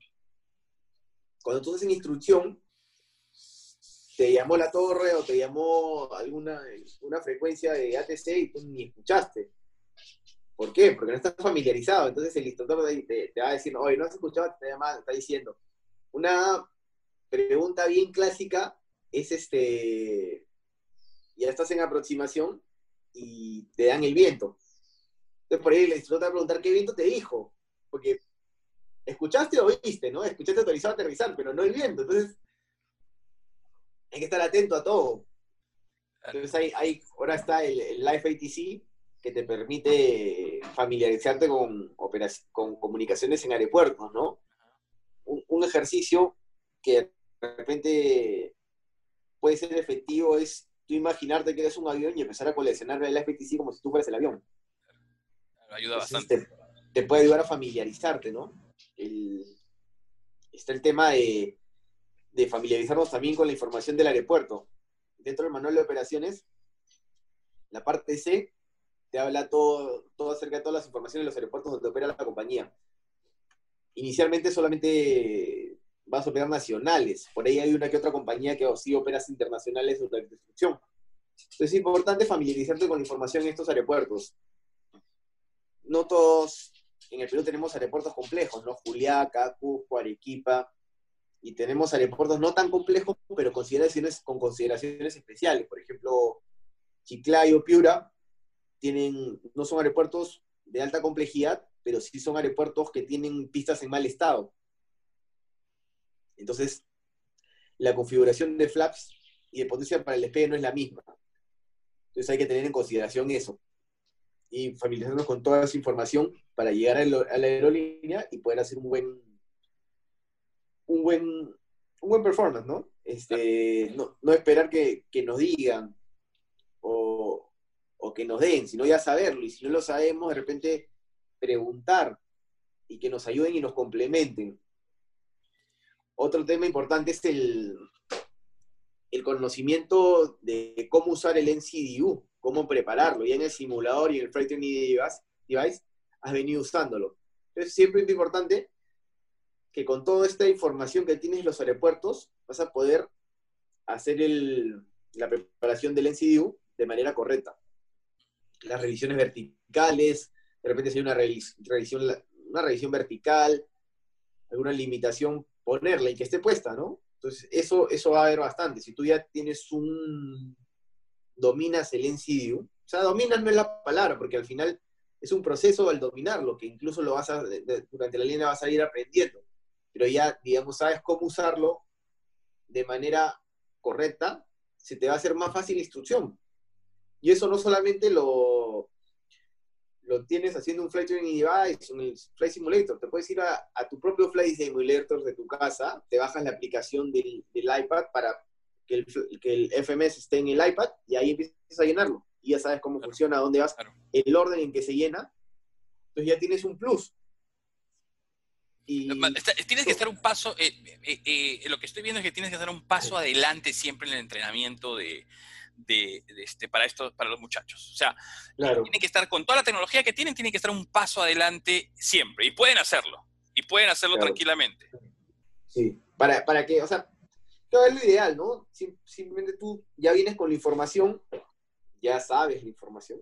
cuando tú en instrucción, te llamó la torre o te llamó alguna una frecuencia de ATC y tú ni escuchaste. ¿Por qué? Porque no estás familiarizado. Entonces el instructor te, va a decir, oye, no has escuchado, te, te está diciendo. Una pregunta bien clásica es este, ya estás en aproximación y te dan el viento. Entonces por ahí el instructor te va a preguntar qué viento te dijo, porque escuchaste o viste, ¿no? Escuchaste autorizado aterrizar, pero no el viento. Entonces hay que estar atento a todo. Entonces hay, ahora está el, Life ATC que te permite familiarizarte con, con comunicaciones en aeropuertos, ¿no? Un, ejercicio que de repente puede ser efectivo es tú imaginarte que eres un avión y empezar a coleccionar el FPTC como si tú fueras el avión. Ayuda bastante. Te, puede ayudar a familiarizarte, ¿no? está el tema de, familiarizarnos también con la información del aeropuerto. Dentro del manual de operaciones, la parte C te habla todo, todo acerca de todas las informaciones de los aeropuertos donde opera la compañía. Inicialmente solamente vas a operar nacionales. Por ahí hay una que otra compañía que sí operas internacionales de destrucción. Entonces es importante familiarizarte con la información en estos aeropuertos. No todos en el Perú tenemos aeropuertos complejos, ¿no? Juliaca, Cusco, Arequipa, y tenemos aeropuertos no tan complejos, pero consideraciones, con consideraciones especiales. Por ejemplo, Chiclayo, Piura, tienen, no son aeropuertos de alta complejidad, pero sí son aeropuertos que tienen pistas en mal estado. Entonces, la configuración de flaps y de potencia para el despegue no es la misma. Entonces hay que tener en consideración eso. Y familiarizarnos con toda esa información para llegar a, la aerolínea y poder hacer un buen, un buen, un buen performance, ¿no? Este, no, esperar que, nos digan o, o que nos den, sino ya saberlo. Y si no lo sabemos, de repente preguntar y que nos ayuden y nos complementen otro tema importante es el, el conocimiento de cómo usar el NCDU, cómo prepararlo. Ya en el simulador y en el Freight Training Device has venido usándolo. Entonces, siempre es importante que con toda esta información que tienes en los aeropuertos, vas a poder hacer la preparación del NCDU de manera correcta. Las revisiones verticales, de repente si hay una revisión, una revisión vertical, alguna limitación ponerla y que esté puesta, ¿no? Entonces, eso, eso va a haber bastante. Si tú ya tienes un... dominas el NCDU, o sea, dominas no es la palabra, porque al final es un proceso al dominarlo, que incluso lo vas a, durante la línea vas a ir aprendiendo, pero ya, digamos, sabes cómo usarlo de manera correcta, se te va a hacer más fácil la instrucción. Y eso no solamente lo, lo tienes haciendo un flight training device, un flight simulator, te puedes ir a, tu propio flight simulator de tu casa, te bajas la aplicación del, iPad para que el, que el, FMS esté en el iPad y ahí empiezas a llenarlo. Y ya sabes cómo funciona, dónde vas, el orden en que se llena. Entonces ya tienes un plus. Y... Tienes que estar un paso, eh, eh, eh, lo que estoy viendo es que tienes que dar un paso adelante siempre en el entrenamiento de, de, este, para, esto, para los muchachos. O sea, tienen que estar con toda la tecnología que tienen, tienen que estar un paso adelante siempre. Y pueden hacerlo. Y pueden hacerlo tranquilamente. Sí, para, para que, o sea, es lo ideal, ¿no? Simplemente tú ya vienes con la información, ya sabes la información,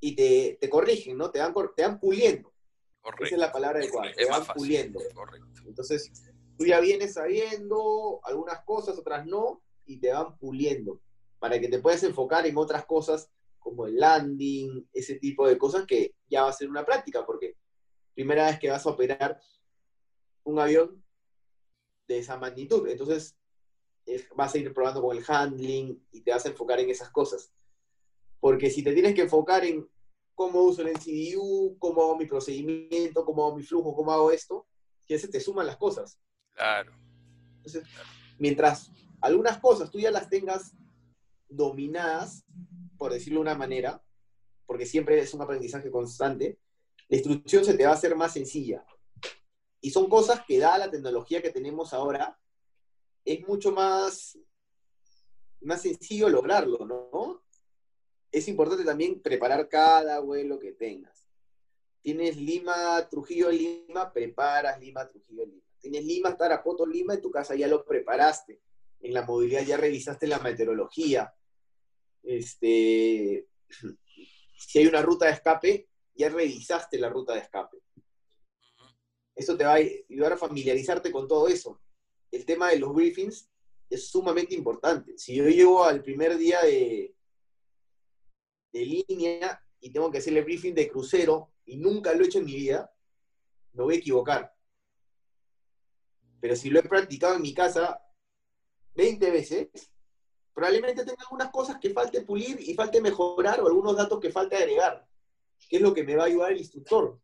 y te, te corrigen, ¿no? Te van, te van puliendo. Correcto. Esa es la palabra adecuada, te van puliendo. Correcto. Entonces, tú ya vienes sabiendo algunas cosas, otras no, y te van puliendo para que te puedas enfocar en otras cosas como el landing, ese tipo de cosas que ya va a ser una práctica, porque primera vez que vas a operar un avión de esa magnitud, entonces vas a ir probando con el handling y te vas a enfocar en esas cosas. Porque si te tienes que enfocar en cómo uso el NCDU, cómo hago mi procedimiento, cómo hago mi flujo, cómo hago esto, que se te suman las cosas. Claro. Entonces, mientras algunas cosas tú ya las tengas dominadas, por decirlo de una manera, porque siempre es un aprendizaje constante, la instrucción se te va a hacer más sencilla. Y son cosas que, da la tecnología que tenemos ahora, es mucho más, más sencillo lograrlo, ¿no? Es importante también preparar cada vuelo que tengas. Tienes Lima, Trujillo, Lima, preparas Lima, Trujillo, Lima. Tienes Lima, Tarapoto, Lima, en tu casa ya lo preparaste en la movilidad ya revisaste la meteorología. Este, si hay una ruta de escape, ya revisaste la ruta de escape. Eso te va a ayudar a familiarizarte con todo eso. El tema de los briefings es sumamente importante. Si yo llego al primer día de, de línea y tengo que hacer el briefing de crucero y nunca lo he hecho en mi vida, me voy a equivocar. Pero si lo he practicado en mi casa 20 veces, probablemente tenga algunas cosas que falte pulir y falte mejorar o algunos datos que falte agregar, que es lo que me va a ayudar el instructor.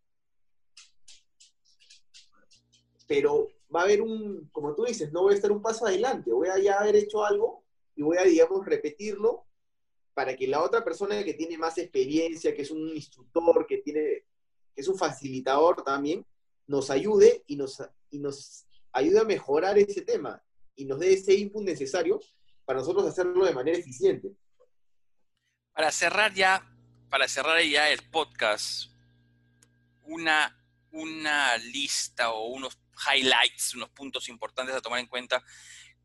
Pero va a haber un, como tú dices, no voy a estar un paso adelante, voy a ya haber hecho algo y voy a, digamos, repetirlo para que la otra persona que tiene más experiencia, que es un instructor, que tiene, es un facilitador también, nos ayude y nos, y nos ayude a mejorar ese tema y nos dé ese input necesario para nosotros hacerlo de manera eficiente. Para cerrar ya, para cerrar ya el podcast, una, una lista o unos highlights, unos puntos importantes a tomar en cuenta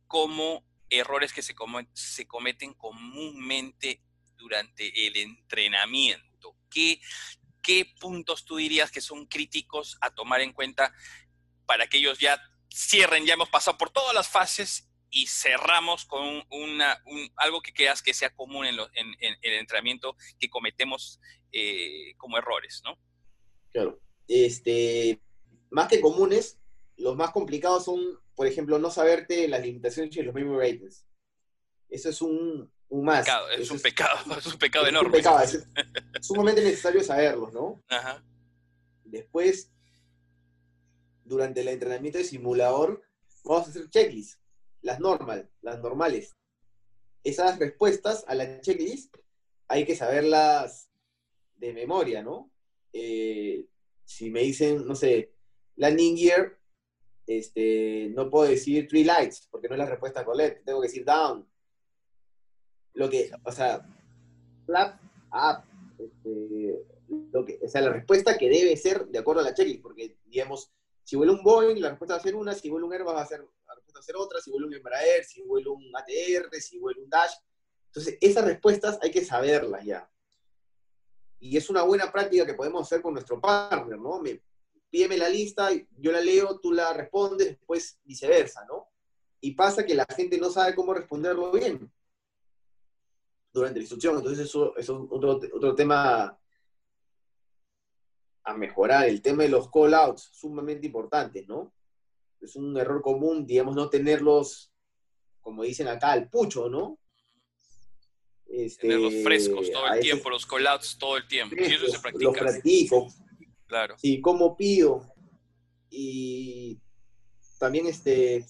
como errores que se, cometen comúnmente durante el entrenamiento. ¿Qué, ¿Qué puntos tú dirías que son críticos a tomar en cuenta para que ellos ya cierren, ya hemos pasado por todas las fases y cerramos con algo que creas que sea común en, el entrenamiento que cometemos eh, como errores, ¿no? Claro. Este, más que comunes, los más complicados son, por ejemplo, no saberte las limitaciones y los memory ratings. Eso es un, más. Pecado, es, un pecado, es un pecado enorme. es, sumamente necesario saberlos, ¿no? Ajá. Después, durante el entrenamiento de simulador, vamos a hacer checklists, las normal, las normales. Esas respuestas a la checklist hay que saberlas de memoria, ¿no? Eh, si me dicen, no sé, landing gear, este, no puedo decir three lights, porque no es la respuesta correcta, tengo que decir down. Lo que, o sea, flap, up, este, lo que, o sea, la respuesta que debe ser de acuerdo a la checklist, porque, digamos, si vuela un Boeing, la respuesta va a ser una, si vuela un Airbus va a ser, la respuesta va a ser otra, si vuela un Embraer, si vuela un ATR, si vuela un Dash. Entonces, esas respuestas hay que saberlas ya. Y es una buena práctica que podemos hacer con nuestro partner, ¿no? Pídeme la lista, yo la leo, tú la respondes, después viceversa, ¿no? Y pasa que la gente no sabe cómo responderlo bien durante la instrucción. Entonces, eso, es otro, otro tema a mejorar. El tema de los call-outs, sumamente importante, ¿no? Es un error común, digamos, no tenerlos, como dicen acá, al pucho, ¿no? Este, Tenerlos frescos todo el tiempo, los callouts todo el tiempo. y eso se practica. Los practico. Claro. Sí, cómo pido. Y también este,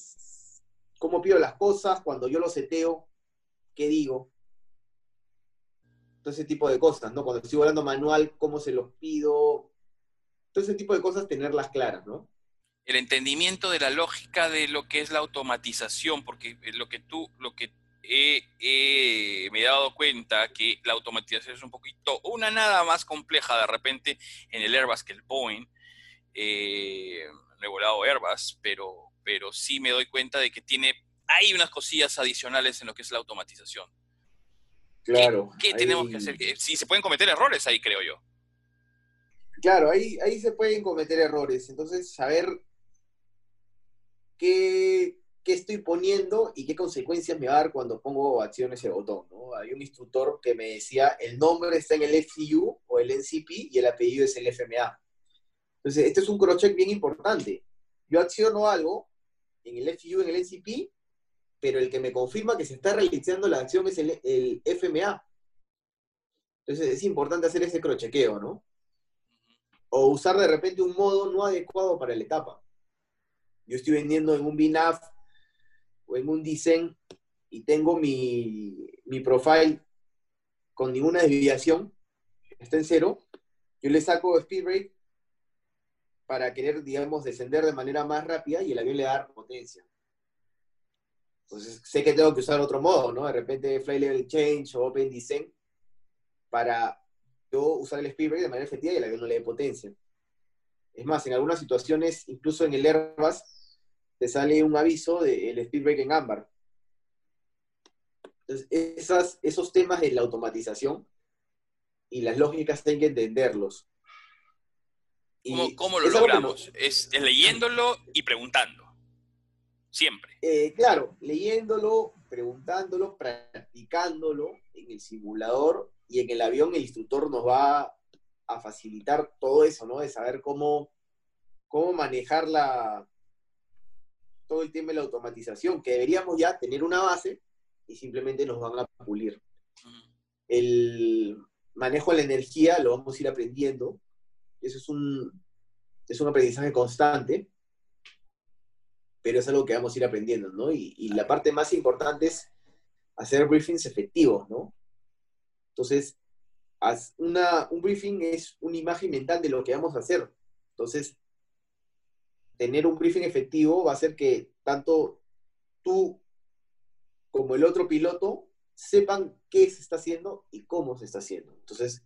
cómo pido las cosas, cuando yo lo seteo, qué digo. Todo ese tipo de cosas, ¿no? Cuando estoy volando manual, cómo se los pido. Todo ese tipo de cosas, tenerlas claras, ¿no? El entendimiento de la lógica de lo que es la automatización, porque lo que tú, lo que he, me he dado cuenta que la automatización es un poquito, una nada más compleja de repente en el Airbus que el Boeing. Eh, no he volado Airbus, pero, pero sí me doy cuenta de que tiene, hay unas cosillas adicionales en lo que es la automatización. Claro. ¿Qué, tenemos que hacer? Sí, se pueden cometer errores ahí, creo yo. Claro, ahí, ahí se pueden cometer errores. Entonces, saber qué, qué estoy poniendo y qué consecuencias me va a dar cuando pongo acción ese botón. ¿no? Hay un instructor que me decía, el nombre está en el FCU o el NCP y el apellido es el FMA. Entonces, este es un crosscheck bien importante. Yo acciono algo en el FCU, en el NCP, pero el que me confirma que se está realizando la acción es el, el FMA. Entonces, es importante hacer ese crochequeo, ¿no? O usar de repente un modo no adecuado para la etapa. Yo estoy vendiendo en un BNAF o en un design y tengo mi, mi profile con ninguna desviación, está en cero, yo le saco speed brake para querer, digamos, descender de manera más rápida y el avión le da potencia. Entonces, sé que tengo que usar otro modo, ¿no? De repente, fly level change o open descent para yo usar el speed brake de manera efectiva y el avión no le dé potencia. Es más, en algunas situaciones, incluso en el Airbus, te sale un aviso del speed brake en ámbar. Entonces, esas, esos temas de la automatización y las lógicas hay que entenderlos. ¿Cómo, cómo lo logramos? Es, es, leyéndolo y preguntando. Siempre. Eh, claro, leyéndolo, preguntándolo, practicándolo en el simulador y en el avión el instructor nos va a facilitar todo eso, ¿no? De saber cómo, cómo manejar la, todo el tema de la automatización, que deberíamos ya tener una base y simplemente nos van a pulir. El manejo de la energía lo vamos a ir aprendiendo. Eso es un, es un aprendizaje constante, pero es algo que vamos a ir aprendiendo, ¿no? Y, y la parte más importante es hacer briefings efectivos, ¿no? Entonces, una, un briefing es una imagen mental de lo que vamos a hacer. Entonces, tener un briefing efectivo va a hacer que tanto tú como el otro piloto sepan qué se está haciendo y cómo se está haciendo. Entonces,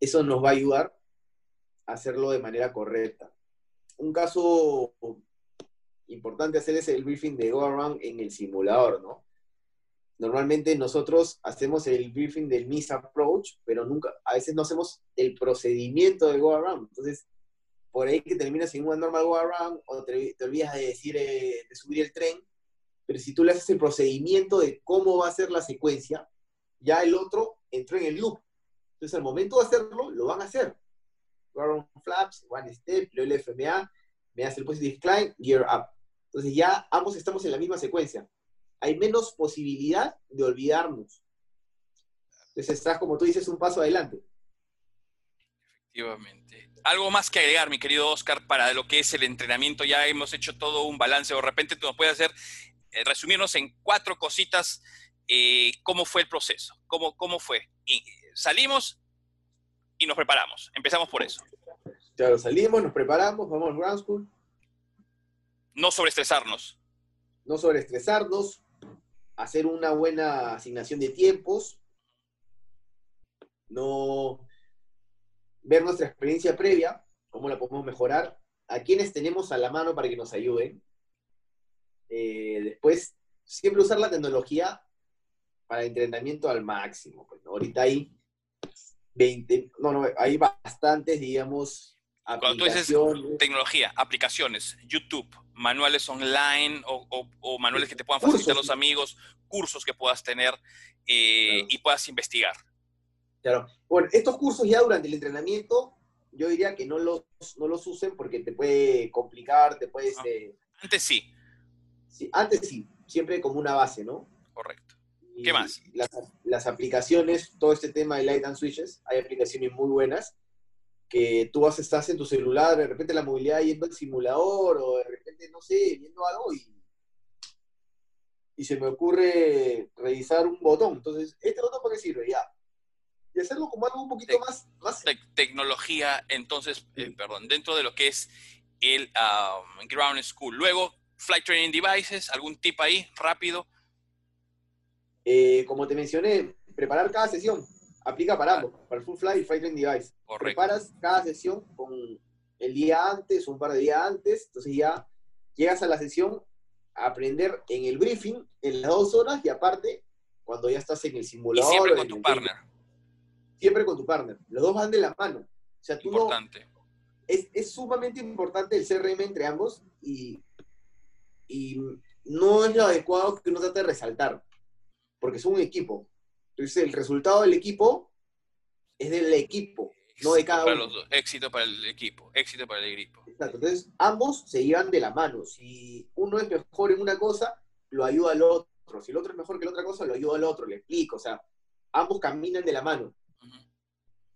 eso nos va a ayudar a hacerlo de manera correcta. Un caso importante hacer es el briefing de Go Around en el simulador, ¿no? Normalmente nosotros hacemos el briefing del Miss Approach, pero nunca, a veces no hacemos el procedimiento de Go Around. Entonces, por ahí que terminas en un normal go around o te, te olvidas de decir eh, de subir el tren, pero si tú le haces el procedimiento de cómo va a ser la secuencia, ya el otro entró en el loop. Entonces al momento de hacerlo, lo van a hacer. Go around flaps, one step, luego el FMA, me hace el positive climb, gear up. Entonces ya ambos estamos en la misma secuencia. Hay menos posibilidad de olvidarnos. Entonces estás, como tú dices, un paso adelante. Efectivamente. Algo más que agregar, mi querido Oscar, para lo que es el entrenamiento. Ya hemos hecho todo un balance. O de repente tú nos puedes hacer, eh, resumirnos en cuatro cositas eh, cómo fue el proceso, cómo, cómo fue. Y salimos y nos preparamos. Empezamos por eso. Claro, salimos, nos preparamos, vamos al ground school. No sobreestresarnos. No sobreestresarnos, hacer una buena asignación de tiempos, no ver nuestra experiencia previa, cómo la podemos mejorar, a quienes tenemos a la mano para que nos ayuden. Eh, después, siempre usar la tecnología para entrenamiento al máximo. Pues, Ahorita hay 20, no, no, hay bastantes, digamos, Cuando tú dices tecnología, aplicaciones, YouTube, manuales online o, o, o manuales que te puedan facilitar cursos. los amigos, cursos que puedas tener eh, claro. y puedas investigar. Claro. Bueno, estos cursos ya durante el entrenamiento, yo diría que no los, no los usen porque te puede complicar, te puedes... Ah, eh, antes sí. sí. Antes sí, siempre como una base, ¿no? Correcto. Y ¿Qué más? Las, las, aplicaciones, todo este tema de Light and Switches, hay aplicaciones muy buenas que tú vas, estás en tu celular, de repente la movilidad yendo al simulador o de repente, no sé, viendo algo y, y se me ocurre revisar un botón. Entonces, ¿este botón para qué sirve? Ya. Y hacerlo como algo un poquito más... más... tecnología, entonces, eh, perdón, dentro de lo que es el um, Ground School. Luego, Flight Training Devices, algún tip ahí, rápido. Eh, como te mencioné, preparar cada sesión. Aplica para ambos, para el Full Flight y Flight Training Device. Preparas cada sesión con el día antes, un par de días antes, entonces ya llegas a la sesión a aprender en el briefing en las dos horas y aparte cuando ya estás en el simulador. Y siempre con tu partner. Siempre con tu partner. Los dos van de la mano. O sea, tú Importante. es, es, sumamente importante el CRM entre ambos y, y no es lo adecuado que uno trate de resaltar, porque es un equipo. Entonces, el resultado del equipo es del equipo, no de cada uno. Éxito para el equipo, éxito para el equipo. Exacto. Entonces, ambos se llevan de la mano. Si uno es mejor en una cosa, lo ayuda al otro. Si el otro es mejor que la otra cosa, lo ayuda al otro, le explico. O sea, ambos caminan de la mano.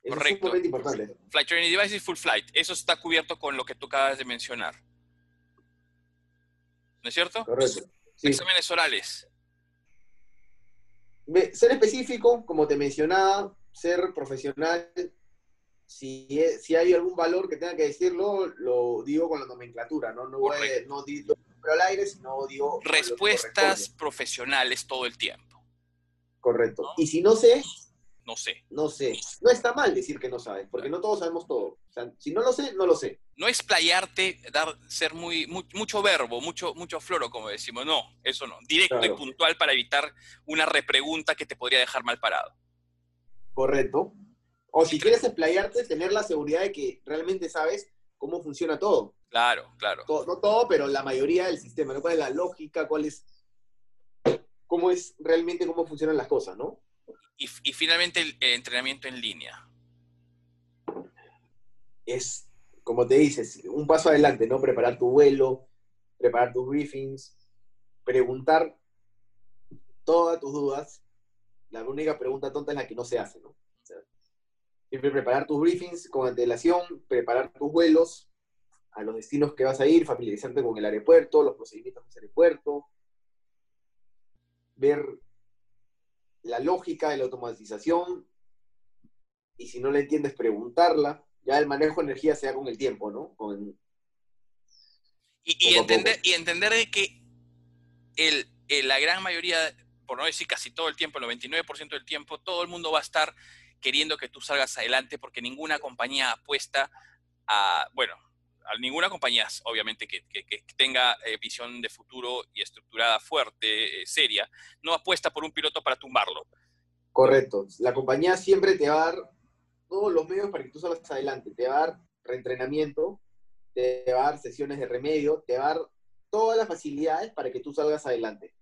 Correcto. Es importante. Flight Training Device y Full Flight. Eso está cubierto con lo que tú acabas de mencionar. ¿No es cierto? Correcto. Exámenes orales. Ser específico, como te mencionaba, ser profesional. Si, si hay algún valor que tenga que decirlo, lo digo con la nomenclatura, ¿no? No, voy, no digo al aire, sino digo... Respuestas profesionales todo el tiempo. Correcto. Y si no sé, no sé. No sé. No está mal decir que no sabes, porque no todos sabemos todo. O sea, si no lo sé, no lo sé. No explayarte, dar, ser muy, mucho verbo, mucho, mucho floro, como decimos. No, eso no. Directo y puntual para evitar una repregunta que te podría dejar mal parado. Correcto. O si quieres explayarte, tener la seguridad de que realmente sabes cómo funciona todo. Claro, claro. no todo, pero la mayoría del sistema. ¿no? ¿Cuál es la lógica? ¿Cuál es cómo es realmente cómo funcionan las cosas, ¿no? Y, finalmente el, entrenamiento en línea. Es, como te dices, un paso adelante, ¿no? Preparar tu vuelo, preparar tus briefings, preguntar todas tus dudas. La única pregunta tonta es la que no se hace, ¿no? siempre preparar tus briefings con antelación, preparar tus vuelos a los destinos que vas a ir, familiarizarte con el aeropuerto, los procedimientos del aeropuerto, ver la lógica de la automatización, y si no la entiendes, preguntarla. Ya el manejo de energía se da con el tiempo, ¿no? Con, y, entender, y entender de que el, la gran mayoría, por no decir casi todo el tiempo, el 99% del tiempo, todo el mundo va a estar queriendo que tú salgas adelante porque ninguna compañía apuesta a, bueno, a ninguna compañía, obviamente, que, tenga eh, visión de futuro y estructurada fuerte, eh, seria, no apuesta por un piloto para tumbarlo. Correcto. La compañía siempre te va a dar todos los medios para que tú salgas adelante. Te va a dar reentrenamiento, te va a dar sesiones de remedio, te va a dar todas las facilidades para que tú salgas adelante.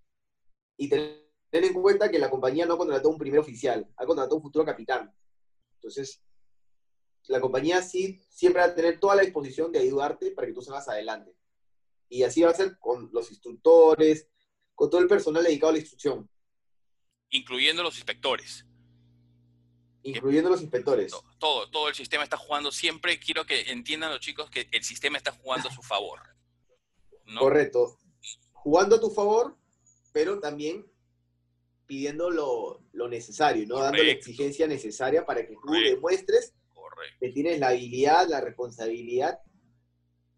Y ten en cuenta que la compañía no contrató un primer oficial, ha contratado un futuro capitán. Entonces, la compañía sí siempre va a tener toda la disposición de ayudarte para que tú salgas adelante. Y así va a ser con los instructores, con todo el personal dedicado a la instrucción. Incluyendo los inspectores. Incluyendo los inspectores. Todo, todo el sistema está jugando. Siempre quiero que entiendan los chicos que el sistema está jugando a su favor. Correcto. Jugando a tu favor, pero también pidiendo lo, necesario, ¿no? Dando la exigencia necesaria para que tú demuestres que tienes la habilidad, la responsabilidad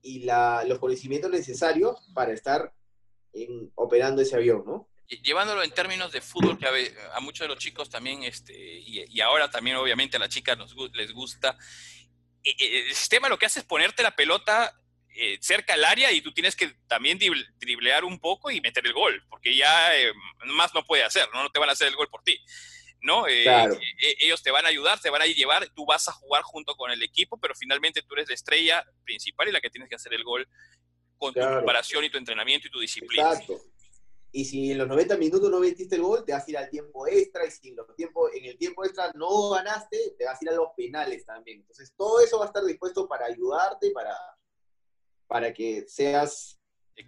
y los conocimientos necesarios para estar operando ese avión, ¿no? Llevándolo en términos de fútbol, que a, muchos de los chicos también, este, y, ahora también obviamente a las chicas nos, les gusta, e, e, el sistema lo que hace es ponerte la pelota eh, cerca al área y tú tienes que también driblear un poco y meter el gol, porque ya eh, más no puede hacer, ¿no? no te van a hacer el gol por ti. ¿No? Eh, eh, ellos te van a ayudar, te van a llevar, tú vas a jugar junto con el equipo, pero finalmente tú eres la estrella principal y la que tienes que hacer el gol con tu preparación y tu entrenamiento y tu disciplina. Exacto. Y si en los 90 minutos no metiste el gol, te vas a ir al tiempo extra, y si en, los en el tiempo extra no ganaste, te vas a ir a los penales también. Entonces, todo eso va a estar dispuesto para ayudarte, para, para que seas,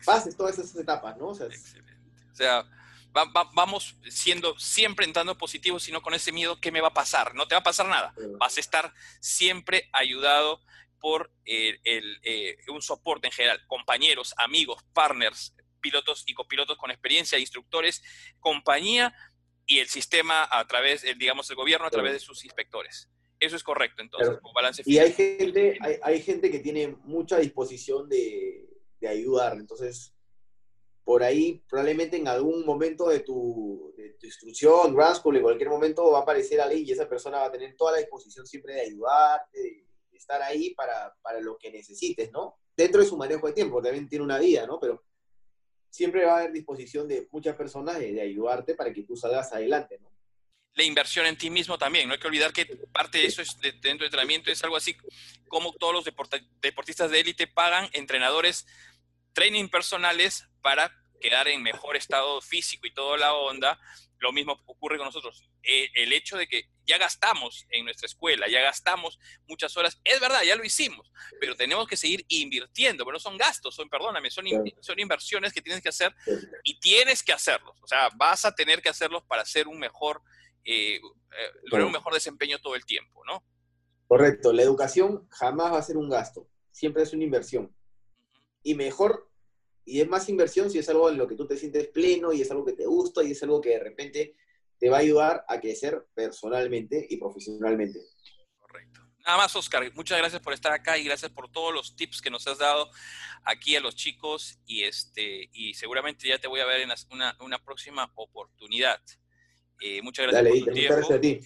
pases todas esas etapas, ¿no? Excelente. O sea, vamos siendo siempre entrando positivo, sino con ese miedo, ¿qué me va a pasar? No te va a pasar nada. Vas a estar siempre ayudado por eh, un soporte en general, compañeros, amigos, partners, pilotos y copilotos con experiencia, instructores, compañía y el sistema a través, digamos, el gobierno a través de sus inspectores. Eso es correcto, entonces, balance Y hay gente, hay, gente que tiene mucha disposición de, de, ayudar, entonces, por ahí probablemente en algún momento de tu, de tu instrucción, grad school, en cualquier momento va a aparecer alguien y esa persona va a tener toda la disposición siempre de ayudar, de, estar ahí para, para, lo que necesites, ¿no? Dentro de su manejo de tiempo, también tiene una vida, ¿no? Pero siempre va a haber disposición de muchas personas de, ayudarte para que tú salgas adelante, ¿no? La inversión en ti mismo también, no hay que olvidar que parte de eso es dentro del entrenamiento es algo así como todos los deportistas de élite pagan entrenadores, training personales para quedar en mejor estado físico y toda la onda, lo mismo ocurre con nosotros. Eh, el hecho de que ya gastamos en nuestra escuela, ya gastamos muchas horas, es verdad, ya lo hicimos, pero tenemos que seguir invirtiendo, pero no son gastos, son, perdóname, son, son inversiones que tienes que hacer y tienes que hacerlos. O sea, vas a tener que hacerlos para hacer un mejor, eh, eh, lograr un mejor desempeño todo el tiempo, ¿no? Correcto, la educación jamás va a ser un gasto, siempre es una inversión. Y mejor y es más inversión si es algo en lo que tú te sientes pleno y es algo que te gusta y es algo que de repente te va a ayudar a crecer personalmente y profesionalmente. Correcto. Nada más, Oscar, muchas gracias por estar acá y gracias por todos los tips que nos has dado aquí a los chicos y, este, y seguramente ya te voy a ver en una, una próxima oportunidad. Eh, muchas gracias por tu tiempo. Gracias a ti.